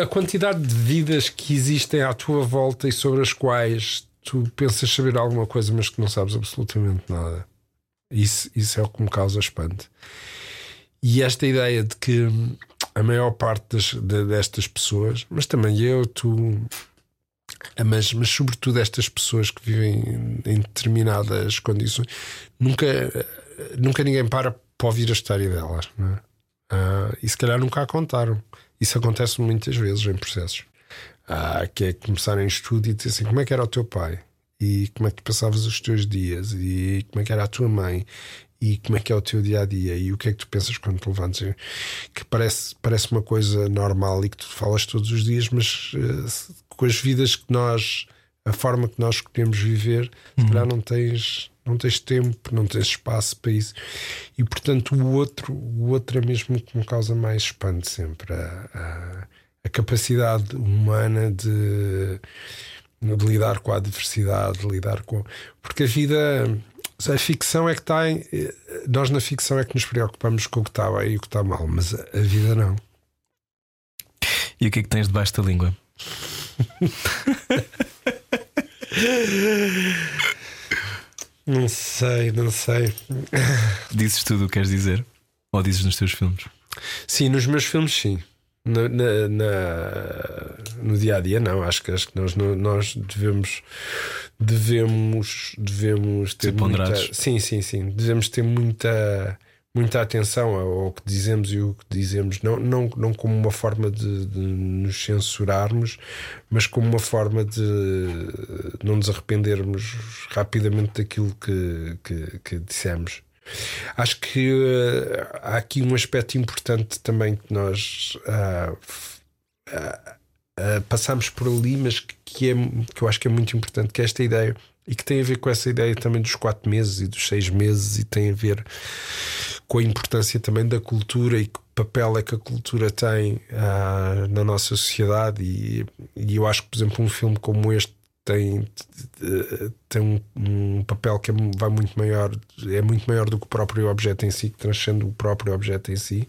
a quantidade de vidas que existem à tua volta e sobre as quais tu pensas saber alguma coisa, mas que não sabes absolutamente nada. Isso, isso é o que me causa espanto. E esta ideia de que a maior parte das, de, destas pessoas, mas também eu, tu, mas, mas sobretudo estas pessoas que vivem em determinadas condições, nunca, nunca ninguém para para ouvir a história delas. Não é? Uh, e se calhar nunca a contaram. Isso acontece muitas vezes em processos. Uh, que é começarem estudo e dizer assim: como é que era o teu pai? E como é que passavas os teus dias? E como é que era a tua mãe? E como é que é o teu dia a dia? E o que é que tu pensas quando te levantas? Que parece, parece uma coisa normal e que tu falas todos os dias, mas uh, com as vidas que nós, a forma que nós escolhemos viver, uhum. se calhar não tens, não tens tempo, não tens espaço para isso. E portanto, o outro, o outro é mesmo que me causa mais espanto sempre. A, a, a capacidade humana de, de, lidar com a adversidade, de lidar com. Porque a vida. A ficção é que está em. Nós na ficção é que nos preocupamos com o que está bem e o que está mal, mas a, a vida não. E o que é que tens debaixo da língua? Não sei, não sei. Dizes tudo o que queres dizer? Ou dizes nos teus filmes? Sim, nos meus filmes, sim. Na, na, na, no dia a dia, não. Acho que, acho que nós, nós devemos, devemos, devemos ter muita. Sim, sim, sim. Devemos ter muita muita atenção ao que dizemos e o que dizemos, não, não, não como uma forma de, de, nos censurarmos, mas como uma forma de não nos arrependermos rapidamente daquilo que, que, que dissemos. Acho que uh, há aqui um aspecto importante também que nós uh, uh, passamos por ali, mas que, é, que eu acho que é muito importante, que é esta ideia e que tem a ver com essa ideia também dos quatro meses e dos seis meses e tem a ver com a importância também da cultura e que papel é que a cultura tem uh, na nossa sociedade. E, e, eu acho que por exemplo um filme como este tem, tem um, um, papel que é, vai muito maior, é muito maior do que o próprio objeto em si, que transcende o próprio objeto em si,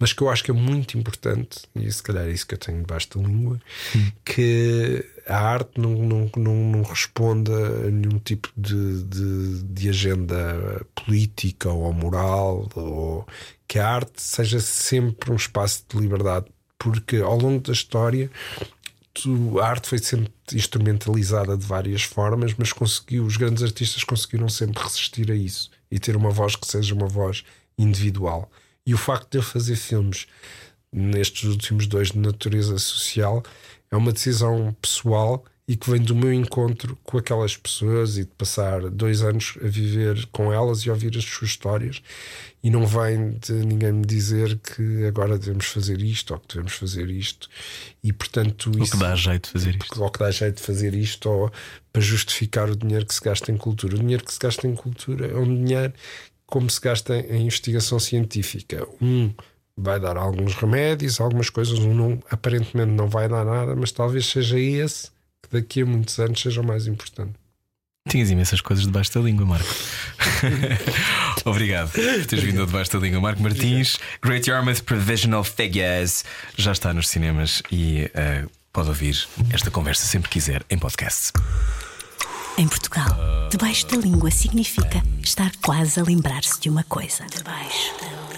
mas que eu acho que é muito importante, e se calhar é isso que eu tenho debaixo da língua, hum. que a arte não, não, não, não responda a nenhum tipo de, de, de agenda política ou moral, ou que a arte seja sempre um espaço de liberdade, porque ao longo da história a arte foi sempre instrumentalizada de várias formas, mas conseguiu, os grandes artistas conseguiram sempre resistir a isso e ter uma voz que seja uma voz individual. E o facto de eu fazer filmes nestes últimos dois de natureza social é uma decisão pessoal e que vem do meu encontro com aquelas pessoas e de passar dois anos a viver com elas e ouvir as suas histórias. E não vem de ninguém me dizer que agora devemos fazer isto ou que devemos fazer isto. E portanto isso, ou que dá jeito de fazer isto. ou que dá jeito de fazer isto ou para justificar o dinheiro que se gasta em cultura. O dinheiro que se gasta em cultura é um dinheiro como se gasta em investigação científica. Um vai dar alguns remédios, algumas coisas não, aparentemente não vai dar nada, mas talvez seja esse que daqui a muitos anos seja o mais importante. Tinhas imensas coisas debaixo da língua, Marco. Obrigado por teres vindo debaixo da língua. Marco Martins, Great Yarmouth Provisional Figures, já está nos cinemas e uh, pode ouvir esta conversa sempre quiser em podcast. Em Portugal, debaixo da língua significa estar quase a lembrar-se de uma coisa. Debaixo da língua.